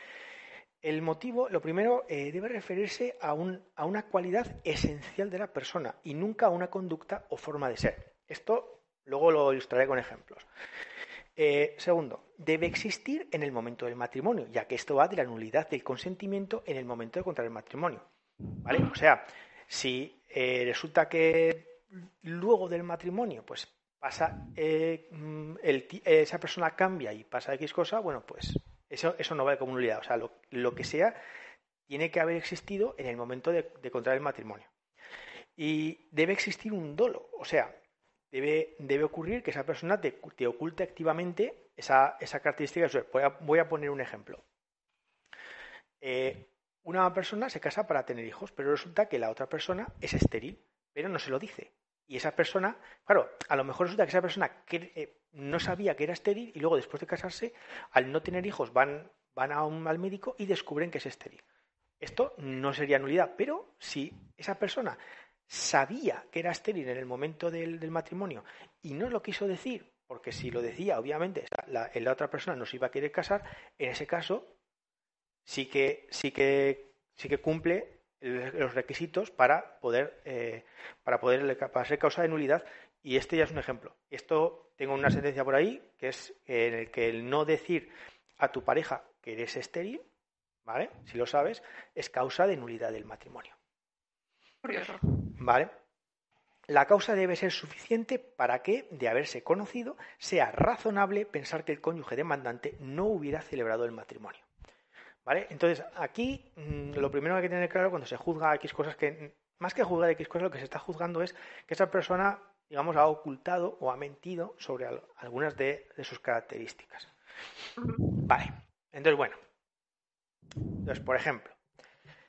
Speaker 1: motivo, lo primero, eh, debe referirse a, un, a una cualidad esencial de la persona y nunca a una conducta o forma de ser. Esto luego lo ilustraré con ejemplos. Eh, segundo, debe existir en el momento del matrimonio, ya que esto va de la nulidad del consentimiento en el momento de contraer el matrimonio. ¿Vale? O sea, si eh, resulta que luego del matrimonio, pues pasa, mm, esa persona cambia y pasa X cosa, bueno, pues eso, eso no vale como nulidad. O sea, lo, que sea tiene que haber existido en el momento de, contraer el matrimonio. Y debe existir un dolo, o sea, debe, debe ocurrir que esa persona te, te oculte activamente esa, esa característica. Voy a, voy a poner un ejemplo. Eh, una persona se casa para tener hijos, pero resulta que la otra persona es estéril, pero no se lo dice. Y esa persona, claro, a lo mejor resulta que esa persona eh, no sabía que era estéril y luego después de casarse, al no tener hijos, van, van a un, al médico y descubren que es estéril. Esto no sería nulidad, pero si esa persona sabía que era estéril en el momento del, matrimonio y no lo quiso decir, porque si lo decía, obviamente, la, la, otra persona no se iba a querer casar, en ese caso sí que, sí que, sí que cumple los requisitos para poder, eh, para poder para ser causa de nulidad. Y este ya es un ejemplo. Esto tengo una sentencia por ahí que es en el que el no decir a tu pareja que eres estéril, ¿vale? Si lo sabes, es causa de nulidad del matrimonio. ¿Vale? La causa debe ser suficiente para que, de haberse conocido, sea razonable pensar que el cónyuge demandante no hubiera celebrado el matrimonio. ¿Vale? Entonces, aquí mm, lo primero que hay que tener claro cuando se juzga X cosas que, más que juzgar X cosas, lo que se está juzgando es que esa persona, digamos, ha ocultado o ha mentido sobre algunas de, de sus características. Vale. Entonces, bueno. Entonces, por ejemplo,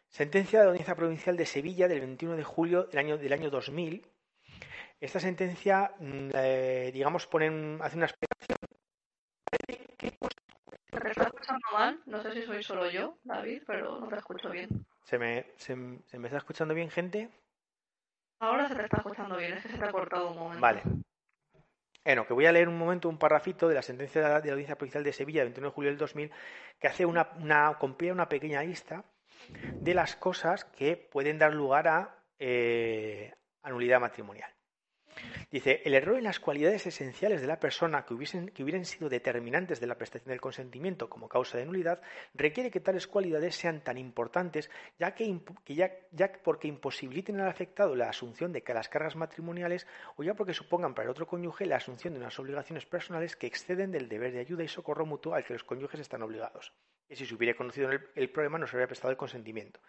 Speaker 1: Sentencia de la Audiencia Provincial de Sevilla del 21 de julio del año, del año 2000. Esta sentencia, mm, eh, digamos, pone, hace una explicación.
Speaker 2: ¿Te está escuchando mal? No sé si soy solo yo, David, pero no te escucho bien.
Speaker 1: ¿Se me, se, me está escuchando bien, gente?
Speaker 2: Ahora se te está escuchando bien, es que se te ha cortado un momento.
Speaker 1: Vale. Bueno, que voy a leer un momento un parrafito de la sentencia de la, Audiencia Provincial de Sevilla del 21 de julio del 2000 que hace una, una, una pequeña lista de las cosas que pueden dar lugar a, eh, anulidad matrimonial. Dice, el error en las cualidades esenciales de la persona que, hubiesen, que hubieran sido determinantes de la prestación del consentimiento como causa de nulidad requiere que tales cualidades sean tan importantes ya que, ya, ya porque imposibiliten al afectado la asunción de las cargas matrimoniales o ya porque supongan para el otro cónyuge la asunción de unas obligaciones personales que exceden del deber de ayuda y socorro mutuo al que los cónyuges están obligados que si se hubiera conocido el, problema no se habría prestado el consentimiento.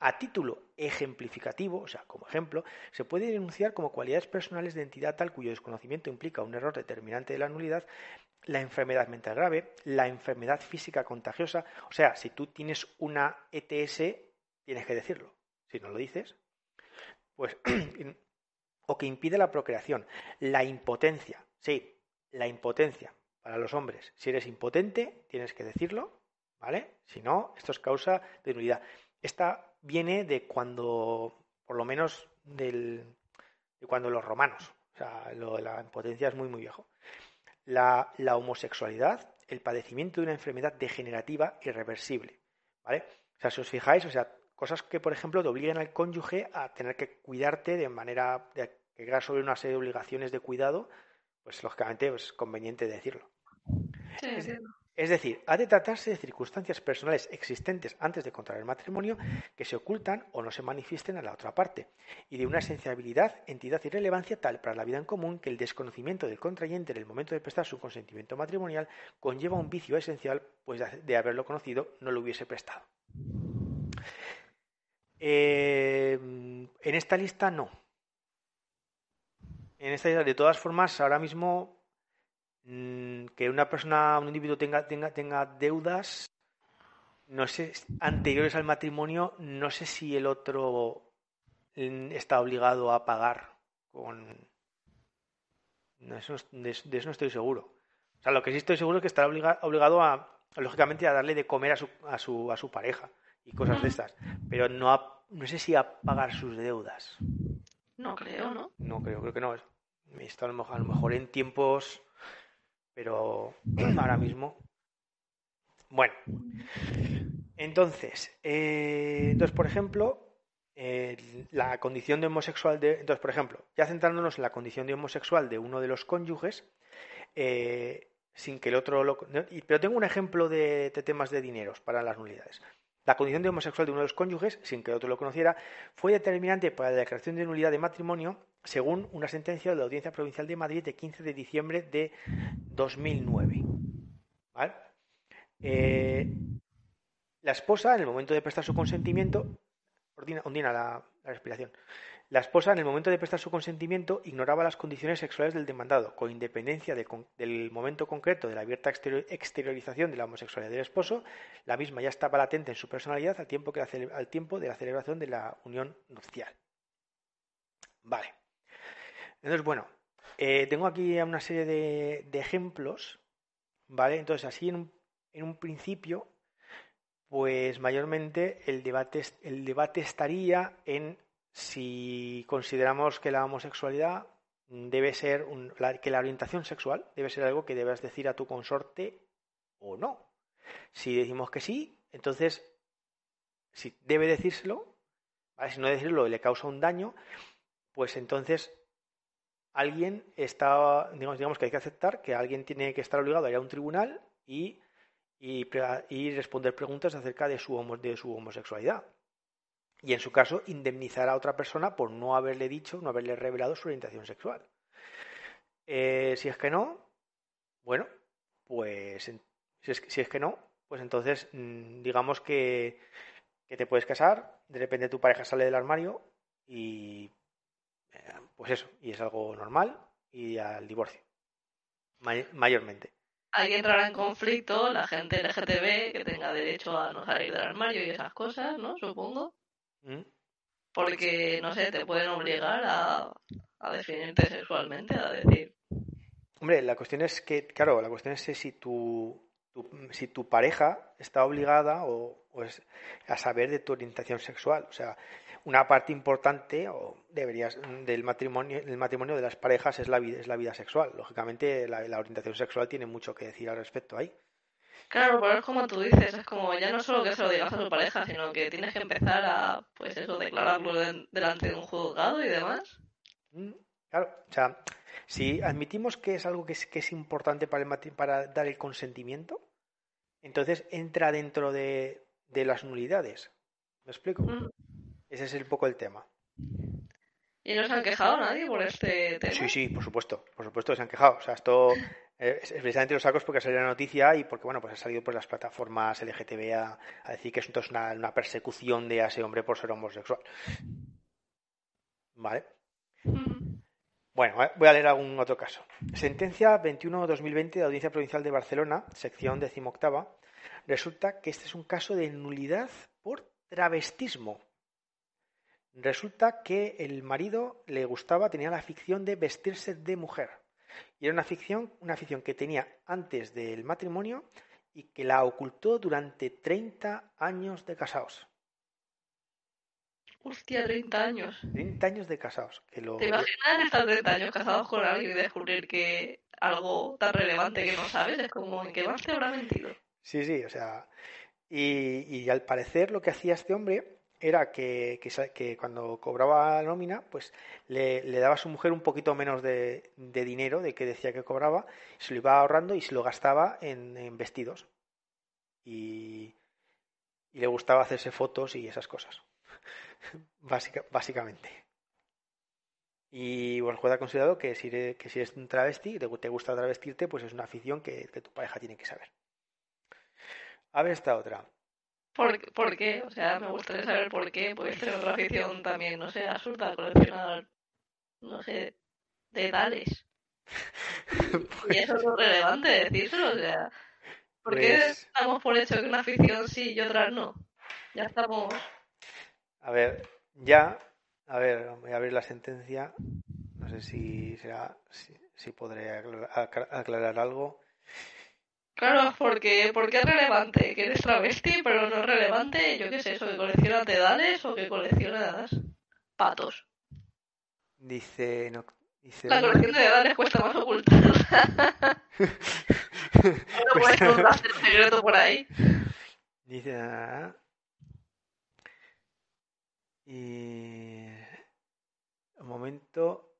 Speaker 1: A título ejemplificativo, o sea, como ejemplo, se puede denunciar como cualidades personales de entidad tal cuyo desconocimiento implica un error determinante de la nulidad la enfermedad mental grave, la enfermedad física contagiosa. O sea, si tú tienes una ETS, tienes que decirlo. Si no lo dices, pues. <clears throat> o que impide la procreación. La impotencia. Sí, la impotencia para los hombres. Si eres impotente, tienes que decirlo ¿vale? Si no, esto es causa de nulidad. Esta viene de cuando, por lo menos, del, de cuando los romanos. O sea, lo de la impotencia es muy, muy viejo. La, la, homosexualidad, el padecimiento de una enfermedad degenerativa irreversible, ¿vale? O sea, si os fijáis, o sea, cosas que, por ejemplo, te obligan al cónyuge a tener que cuidarte de manera de que sobre una serie de obligaciones de cuidado, pues lógicamente es conveniente decirlo.
Speaker 2: Sí,
Speaker 1: es decir, ha de tratarse de circunstancias personales existentes antes de contraer matrimonio que se ocultan o no se manifiesten a la otra parte, y de una esenciabilidad, entidad y relevancia tal para la vida en común que el desconocimiento del contrayente en el momento de prestar su consentimiento matrimonial conlleva un vicio esencial, pues de haberlo conocido no lo hubiese prestado. Eh, en esta lista no. En esta lista, de todas formas, ahora mismo Mm, que una persona, un individuo tenga, tenga, tenga deudas, no sé, anteriores al matrimonio, no sé si el otro mm, está obligado a pagar con... de, eso no estoy seguro. O sea, lo que sí estoy seguro es que estará obligado a, lógicamente, a darle de comer a su, a su, a su pareja y cosas de estas. Pero no, no sé si a pagar sus deudas.
Speaker 2: No creo, ¿no?
Speaker 1: No creo, creo que no. Esto a lo mejor, a lo mejor en tiempos pero ahora mismo. Bueno, entonces, eh, entonces por ejemplo, la condición de homosexual de. Entonces, por ejemplo, ya centrándonos en la condición de homosexual de uno de los cónyuges, eh, sin que el otro lo. Pero tengo un ejemplo de, temas de dineros para las nulidades. La condición de homosexual de uno de los cónyuges, sin que el otro lo conociera, fue determinante para la declaración de nulidad de matrimonio según una sentencia de la Audiencia Provincial de Madrid de 15 de diciembre de 2009. Eh, la esposa, en el momento de prestar su consentimiento, ondina, la, respiración. La esposa, en el momento de prestar su consentimiento, ignoraba las condiciones sexuales del demandado, con independencia del momento concreto de la abierta exteriorización de la homosexualidad del esposo, la misma ya estaba latente en su personalidad al tiempo, que al tiempo de la celebración de la unión nupcial. Vale. Entonces, bueno, eh, tengo aquí una serie de, ejemplos, ¿vale? Entonces, así en un, en un, principio, pues mayormente el debate, el debate estaría en si consideramos que la homosexualidad debe ser, que la orientación sexual debe ser algo que debas decir a tu consorte o no. Si decimos que sí, entonces, si debe decírselo, si no decirlo le causa un daño, pues entonces alguien está, digamos, digamos que hay que aceptar que alguien tiene que estar obligado a ir a un tribunal y, y, responder preguntas acerca de su, de su homosexualidad. Y en su caso, indemnizar a otra persona por no haberle dicho, no haberle revelado su orientación sexual. Eh, si es que no, bueno, pues si es, si es que no, pues entonces mm, digamos que, que te puedes casar, de repente tu pareja sale del armario y pues eso, y es algo normal y al divorcio, mayormente.
Speaker 2: Alguien entrará en conflicto la gente LGTB que tenga derecho a no salir del armario y esas cosas, ¿no? Supongo. ¿Mm? Porque, no sé, te pueden obligar a, a definirte sexualmente, a decir.
Speaker 1: Hombre, la cuestión es que, claro, la cuestión es si tu, si tu pareja está obligada o, o es, a saber de tu orientación sexual. O sea, una parte importante o deberías del matrimonio del matrimonio de las parejas es la vida es la vida sexual lógicamente la, orientación sexual tiene mucho que decir al respecto ahí
Speaker 2: claro pero es como tú dices es como ya no solo que se lo digas a tu pareja sino que tienes que empezar a pues eso declararlo delante de un juzgado y demás
Speaker 1: Mm, claro, o sea, si admitimos que es algo que es, que es importante para, el, para dar el consentimiento, entonces entra dentro de, de las nulidades. ¿Me explico? Mm. Ese es un poco el tema.
Speaker 2: ¿Y no se han quejado nadie por este tema?
Speaker 1: Sí, sí, por supuesto, por supuesto que se han quejado. O sea, esto eh, es precisamente los sacos porque ha salido la noticia y porque, bueno, pues ha salido por las plataformas LGTB a, decir que esto es una, una, persecución de ese hombre por ser homosexual. ¿Vale? Bueno, voy a leer algún otro caso. Sentencia 21-2020 de Audiencia Provincial de Barcelona, sección decimoctava. Resulta que este es un caso de nulidad por travestismo. Resulta que el marido le gustaba, tenía la ficción de vestirse de mujer. Y era una ficción, una ficción que tenía antes del matrimonio y que la ocultó durante 30 años de casados.
Speaker 2: Hostia, 30 años.
Speaker 1: 30 años de casados.
Speaker 2: ¿Te imaginas estar 30 años casados con alguien y descubrir que algo tan relevante que no sabes es como en qué más te habrá mentido?
Speaker 1: Sí, sí, o sea. Y, y al parecer lo que hacía este hombre era que, que, cuando cobraba nómina, pues le, daba a su mujer un poquito menos de, dinero de que decía que cobraba, se lo iba ahorrando y se lo gastaba en, vestidos. Y, le gustaba hacerse fotos y esas cosas, <laughs> básicamente. Y bueno, el juez ha considerado que si, eres, que si un travesti, te, te gusta travestirte, pues es una afición que, que tu pareja tiene que saber. A ver esta otra.
Speaker 2: ¿Por, ¿Por, qué? O sea, me gustaría saber por qué. Puede ser otra afición también, no sé, absurda, coleccionar, no sé, dedales. <laughs> Y eso es lo relevante decírselo, o sea. ¿Por qué pues estamos por hecho que una afición sí y otra no? Ya estamos.
Speaker 1: A ver, ya. A ver, voy a abrir la sentencia. No sé si será. Si, si podré aclarar algo.
Speaker 2: Claro, porque, porque es relevante que eres travesti, pero no es relevante, yo qué sé, eso que colecciona tedales o que colecciona patos.
Speaker 1: Dice, no, dice
Speaker 2: La colección de dedales cuesta más ocultar. <laughs> no puedes un secreto por ahí.
Speaker 1: Dice, ah, y un momento.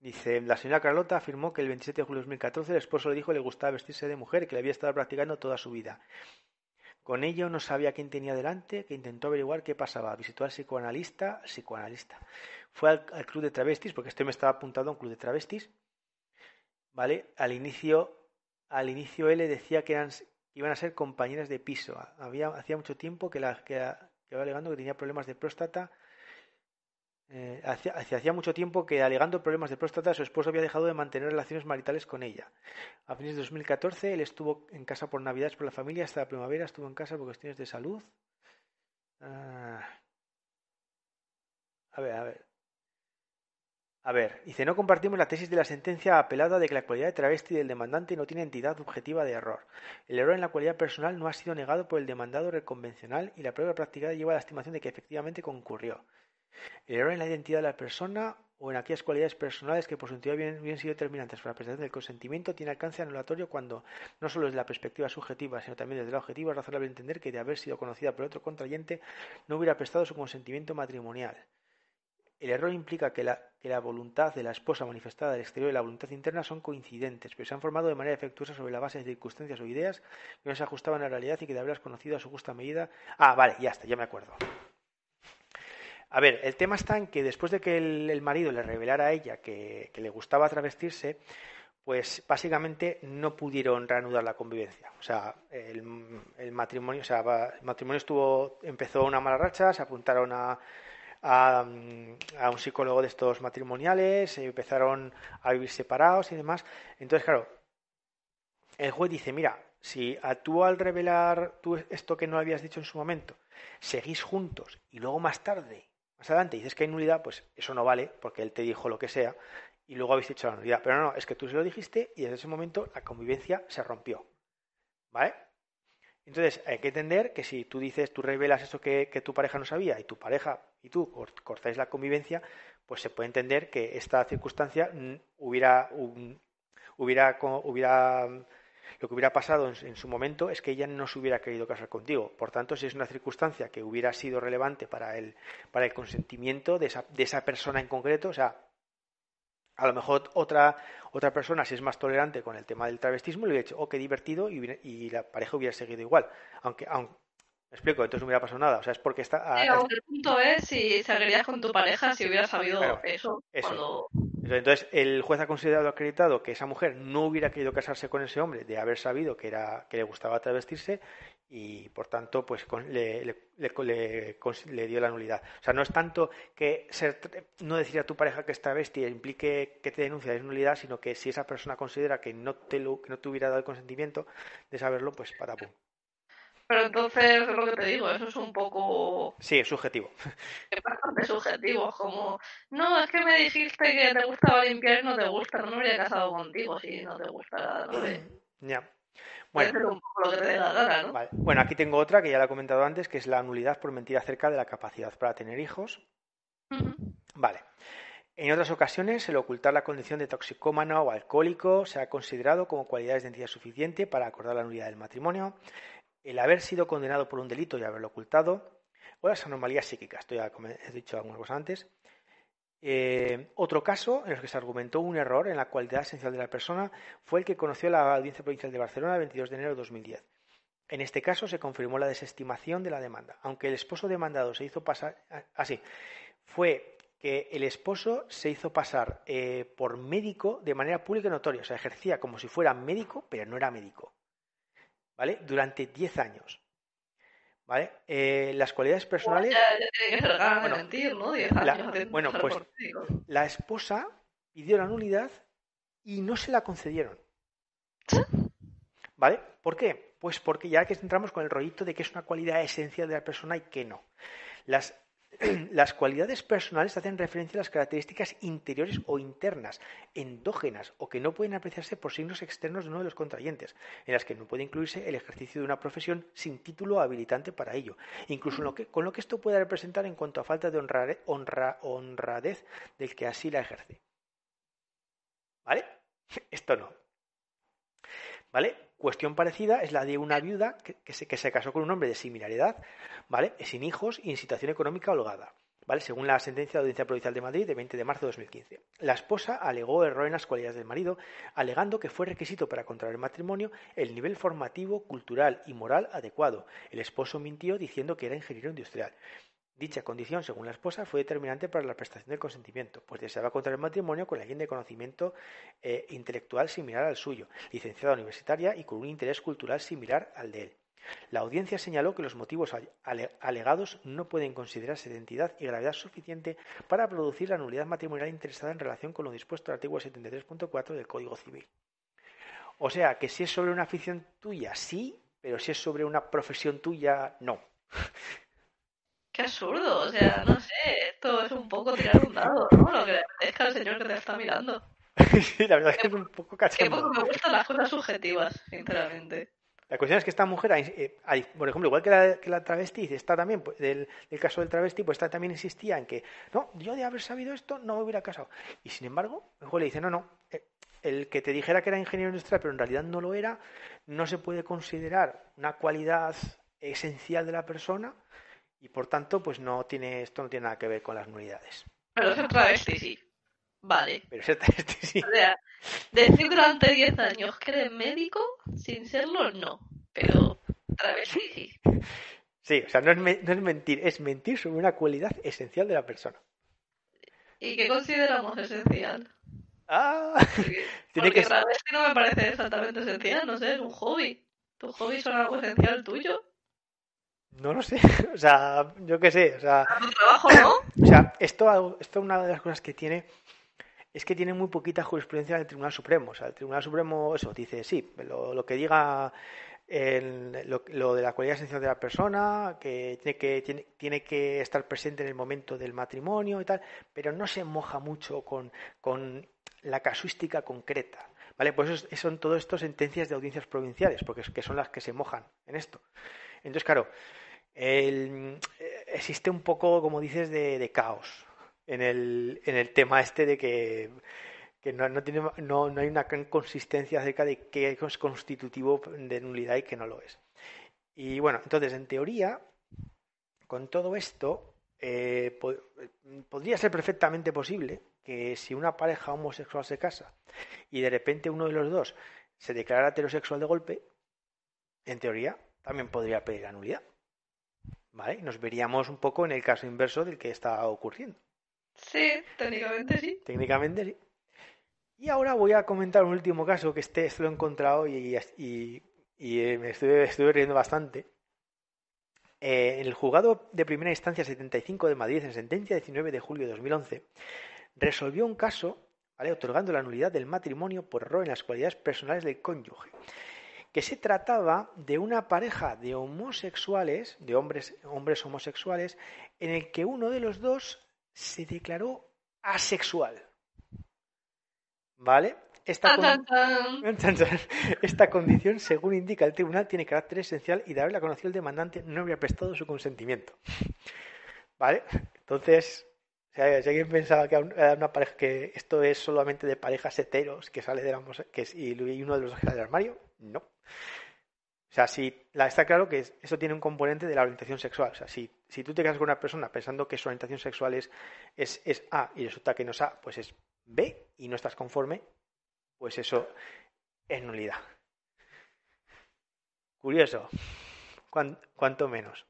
Speaker 1: Dice, la señora Carlota afirmó que el 27 de julio de 2014 el esposo le dijo que le gustaba vestirse de mujer que le había estado practicando toda su vida. Con ello no sabía quién tenía delante, que intentó averiguar qué pasaba. Visitó al psicoanalista, psicoanalista. Fue al, club de travestis, porque este me estaba apuntado a un club de travestis. ¿Vale? Al inicio, al inicio él le decía que, eran, iban a ser compañeras de piso. Había, hacía mucho tiempo que, la, que, que iba alegando que tenía problemas de próstata eh, hacía, mucho tiempo que, alegando problemas de próstata, su esposo había dejado de mantener relaciones maritales con ella. A fines de 2014, él estuvo en casa por Navidades por la familia, hasta la primavera estuvo en casa por cuestiones de salud. Ah. A ver, a ver. A ver, dice, no compartimos la tesis de la sentencia apelada de que la cualidad de travesti del demandante no tiene entidad objetiva de error. El error en la cualidad personal no ha sido negado por el demandado reconvencional y la prueba practicada lleva a la estimación de que efectivamente concurrió. El error en la identidad de la persona o en aquellas cualidades personales que por su entidad bien, sido determinantes para la prestación del consentimiento tiene alcance anulatorio cuando no solo desde la perspectiva subjetiva, sino también desde la objetiva es razonable entender que de haber sido conocida por otro contrayente no hubiera prestado su consentimiento matrimonial. El error implica que la, que la voluntad de la esposa manifestada al exterior y la voluntad interna son coincidentes, pero se han formado de manera efectuosa sobre la base de circunstancias o ideas que no se ajustaban a la realidad y que de haberlas conocido a su justa medida. Ah, vale, ya está, ya me acuerdo. A ver, el tema está en que después de que el, marido le revelara a ella que, le gustaba travestirse, pues básicamente no pudieron reanudar la convivencia. O sea, el, matrimonio, o sea, el matrimonio estuvo, empezó una mala racha, se apuntaron a, a, a, un psicólogo de estos matrimoniales, empezaron a vivir separados y demás. Entonces, claro, el juez dice, mira, si tú al revelar tú esto que no habías dicho en su momento, seguís juntos y luego más tarde más adelante dices que hay nulidad, pues eso no vale, porque él te dijo lo que sea, y luego habéis hecho la nulidad. Pero no, es que tú se lo dijiste y desde ese momento la convivencia se rompió. ¿Vale? Entonces, hay que entender que si tú dices, tú revelas eso que, tu pareja no sabía y tu pareja y tú cortáis la convivencia, pues se puede entender que esta circunstancia hubiera, hubiera, hubiera lo que hubiera pasado en, su momento es que ella no se hubiera querido casar contigo. Por tanto, si es una circunstancia que hubiera sido relevante para el, para el consentimiento de esa, de esa persona en concreto, o sea, a lo mejor otra, otra persona, si es más tolerante con el tema del travestismo, le hubiera dicho, oh, qué divertido, y, y la pareja hubiera seguido igual. Aunque, aunque, me explico, entonces no hubiera pasado nada. O sea, es porque está.
Speaker 2: el punto es si seguirías con tu pareja si hubieras sabido eso.
Speaker 1: eso. Entonces, el juez ha considerado acreditado que esa mujer no hubiera querido casarse con ese hombre de haber sabido que, era, que le gustaba travestirse y, por tanto, pues le, le, le, dio la nulidad. O sea, no es tanto que ser, no decir a tu pareja que es travesti implique que te denuncia de nulidad, sino que si esa persona considera que no te, lo, que no te hubiera dado el consentimiento de saberlo, pues para pum.
Speaker 2: Pero entonces, es lo que te digo, eso es un poco...
Speaker 1: Sí, es subjetivo. <laughs>
Speaker 2: Es bastante subjetivo, como... No, es que me dijiste que te gustaba limpiar y no te gusta, no me habría casado contigo si no te gusta, no
Speaker 1: Ya.
Speaker 2: Bueno, un poco lo que te dé la gana, ¿no?
Speaker 1: Vale. bueno, aquí tengo otra que ya la he comentado antes, que es la nulidad por mentira acerca de la capacidad para tener hijos. Vale. En otras ocasiones, el ocultar la condición de toxicómano o alcohólico se ha considerado como cualidades de identidad suficiente para acordar la nulidad del matrimonio el haber sido condenado por un delito y haberlo ocultado, o las anomalías psíquicas, esto ya he dicho alguna cosa antes. Eh, otro caso en el que se argumentó un error en la cualidad esencial de la persona fue el que conoció la Audiencia Provincial de Barcelona el 22 de enero de 2010. En este caso se confirmó la desestimación de la demanda, aunque el esposo demandado se hizo pasar así. Ah, fue que el esposo se hizo pasar eh, por médico de manera pública y notoria, o sea, ejercía como si fuera médico, pero no era médico. ¿Vale? Durante 10 años. ¿Vale? Eh, las cualidades personales. bueno, pues la esposa pidió la nulidad y no se la concedieron. ¿Vale? ¿Por qué? Pues porque ya que entramos con el rollito de que es una cualidad esencial de la persona y que no. Las <clears throat> las cualidades personales hacen referencia a las características interiores o internas, endógenas o que no pueden apreciarse por signos externos de uno de los contrayentes, en las que no puede incluirse el ejercicio de una profesión sin título habilitante para ello, incluso con lo que esto pueda representar en cuanto a falta de honradez del que así la ejerce. ¿Vale? <laughs> Esto no. ¿Vale? Cuestión parecida es la de una viuda que, se, casó con un hombre de similar edad, ¿vale? Sin hijos y en situación económica holgada. ¿Vale? según la sentencia de la Audiencia Provincial de Madrid de 20 de marzo de 2015. La esposa alegó error en las cualidades del marido, alegando que fue requisito para contraer matrimonio el nivel formativo, cultural y moral adecuado. El esposo mintió diciendo que era ingeniero industrial. Dicha condición, según la esposa, fue determinante para la prestación del consentimiento, pues deseaba contraer matrimonio con alguien de conocimiento eh, intelectual similar al suyo, licenciada universitaria y con un interés cultural similar al de él. La audiencia señaló que los motivos alegados no pueden considerarse de identidad y gravedad suficiente para producir la nulidad matrimonial interesada en relación con lo dispuesto en el artículo 73.4 del Código Civil. O sea, que si es sobre una afición tuya, sí, pero si es sobre una profesión tuya, no.
Speaker 2: Qué absurdo, o sea, no sé, esto es un poco tirar un dado, ¿no? Lo que le al señor que te está mirando. <laughs>
Speaker 1: sí, la verdad es que es un poco cachondo.
Speaker 2: Que poco me gustan las cosas subjetivas, sinceramente.
Speaker 1: La cuestión es que esta mujer, eh, por ejemplo, igual que la, que la travesti, está también, pues, del, caso del travesti, pues esta también insistía en que, no, yo de haber sabido esto no me hubiera casado. Y sin embargo, el juez le dice, no, no, eh, el que te dijera que era ingeniero industrial, pero en realidad no lo era, no se puede considerar una cualidad esencial de la persona y por tanto, pues no tiene, esto no tiene nada que ver con las nulidades.
Speaker 2: Pero ser travesti sí. Vale.
Speaker 1: Pero ser travesti <laughs> sí.
Speaker 2: O sea, decir durante 10 años que eres médico, sin serlo, no. Pero travesti sí.
Speaker 1: Sí, o sea, no es, no es mentir, es mentir sobre una cualidad esencial de la persona.
Speaker 2: ¿Y qué consideramos esencial?
Speaker 1: Ah, <laughs>
Speaker 2: tiene que travesti no me parece exactamente esencial, no sé, es un hobby. ¿Tu hobby son algo esencial tuyo?
Speaker 1: No lo sé, <laughs> o sea, yo qué sé, o sea...
Speaker 2: trabajo, ¿no?
Speaker 1: O sea, esto, esto una de las cosas que tiene es que tiene muy poquita jurisprudencia en el Tribunal Supremo. O sea, el Tribunal Supremo, eso, dice, sí, lo, que diga lo, de la cualidad esencial de la persona, que tiene, que tiene, tiene, que estar presente en el momento del matrimonio y tal, pero no se moja mucho con, con la casuística concreta. ¿Vale? Pues eso, son todo esto sentencias de audiencias provinciales, porque que son las que se mojan en esto. Entonces, claro, el, existe un poco, como dices, de, caos en el, en el tema este de que que no, no, tiene, no, no hay una consistencia acerca de qué es constitutivo de nulidad y qué no lo es. Y bueno, entonces, en teoría, con todo esto, eh, podría ser perfectamente posible que si una pareja homosexual se casa y de repente uno de los dos se declara heterosexual de golpe, en teoría también podría pedir la nulidad. ¿Vale? Nos veríamos un poco en el caso inverso del que está ocurriendo.
Speaker 2: Sí, técnicamente sí.
Speaker 1: Técnicamente sí. Y ahora voy a comentar un último caso que este, este lo he encontrado y, eh, me estuve, riendo bastante. Eh, en el juzgado de primera instancia 75 de Madrid, en sentencia 19 de julio de 2011, resolvió un caso ¿vale? otorgando la nulidad del matrimonio por error en las cualidades personales del cónyuge, que se trataba de una pareja de homosexuales, de hombres, hombres homosexuales, en el que uno de los dos se declaró asexual. ¿Vale? Esta, <laughs> Esta, condición, según indica el tribunal, tiene carácter esencial y de haberla conocido el demandante no habría prestado su consentimiento. ¿Vale? Entonces, si alguien pensaba que esto es solamente de parejas heteros que sale de la que y uno de los dos del armario, no. O sea, si está claro que eso tiene un componente de la orientación sexual. O sea, si, si tú te casas con una persona pensando que su orientación sexual es, es, es A y resulta que no es A, pues es B y no estás conforme, pues eso es nulidad. Curioso. cuanto menos.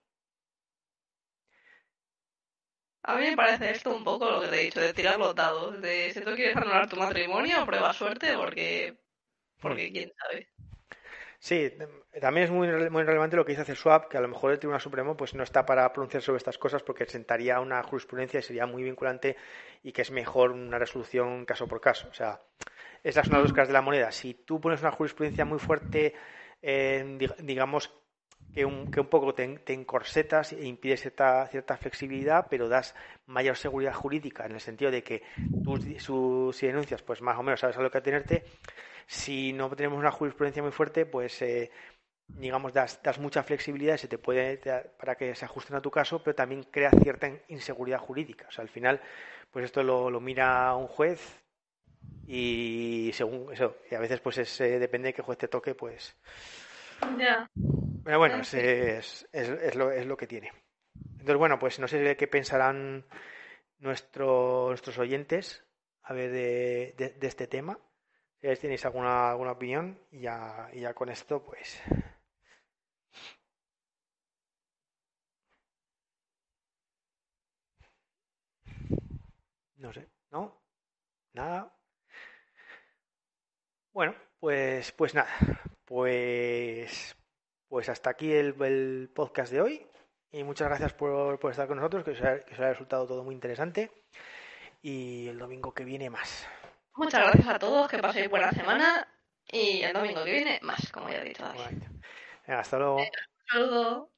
Speaker 2: A mí me parece esto un poco lo que te he dicho, de tirar los dados, de si tú quieres anular tu matrimonio, prueba suerte, porque, porque quién sabe.
Speaker 1: Sí, también es muy, muy relevante lo que dice Swap, que a lo mejor el Tribunal Supremo pues no está para pronunciar sobre estas cosas porque sentaría una jurisprudencia y sería muy vinculante y que es mejor una resolución caso por caso. O sea, esas son las dos caras de la moneda. Si tú pones una jurisprudencia muy fuerte, digamos que un, que un poco te, encorsetas e impides cierta, cierta flexibilidad, pero das mayor seguridad jurídica en el sentido de que tú si denuncias, pues más o menos sabes a lo que atenerte. Si no tenemos una jurisprudencia muy fuerte, pues eh, digamos das, das mucha flexibilidad y se te puede para que se ajusten a tu caso, pero también crea cierta inseguridad jurídica. O sea, al final, pues esto lo, lo mira un juez y según eso, y a veces pues es, eh, depende de qué juez te toque, pues.
Speaker 2: Ya.
Speaker 1: Pero bueno, es, es, es, lo, es lo que tiene. Entonces, bueno, pues no sé qué pensarán nuestro, nuestros oyentes a ver de, de, este tema. Si tenéis alguna, alguna opinión, y ya, y ya con esto, pues. No sé, ¿no? Nada. Bueno, pues, pues nada. Pues, pues hasta aquí el, podcast de hoy. Y muchas gracias por, estar con nosotros, que os, ha, que os haya resultado todo muy interesante. Y el domingo que viene más.
Speaker 2: Muchas gracias a todos, que paséis buena semana. Y el domingo que viene más, como ya he dicho.
Speaker 1: hasta luego.
Speaker 2: Saludos.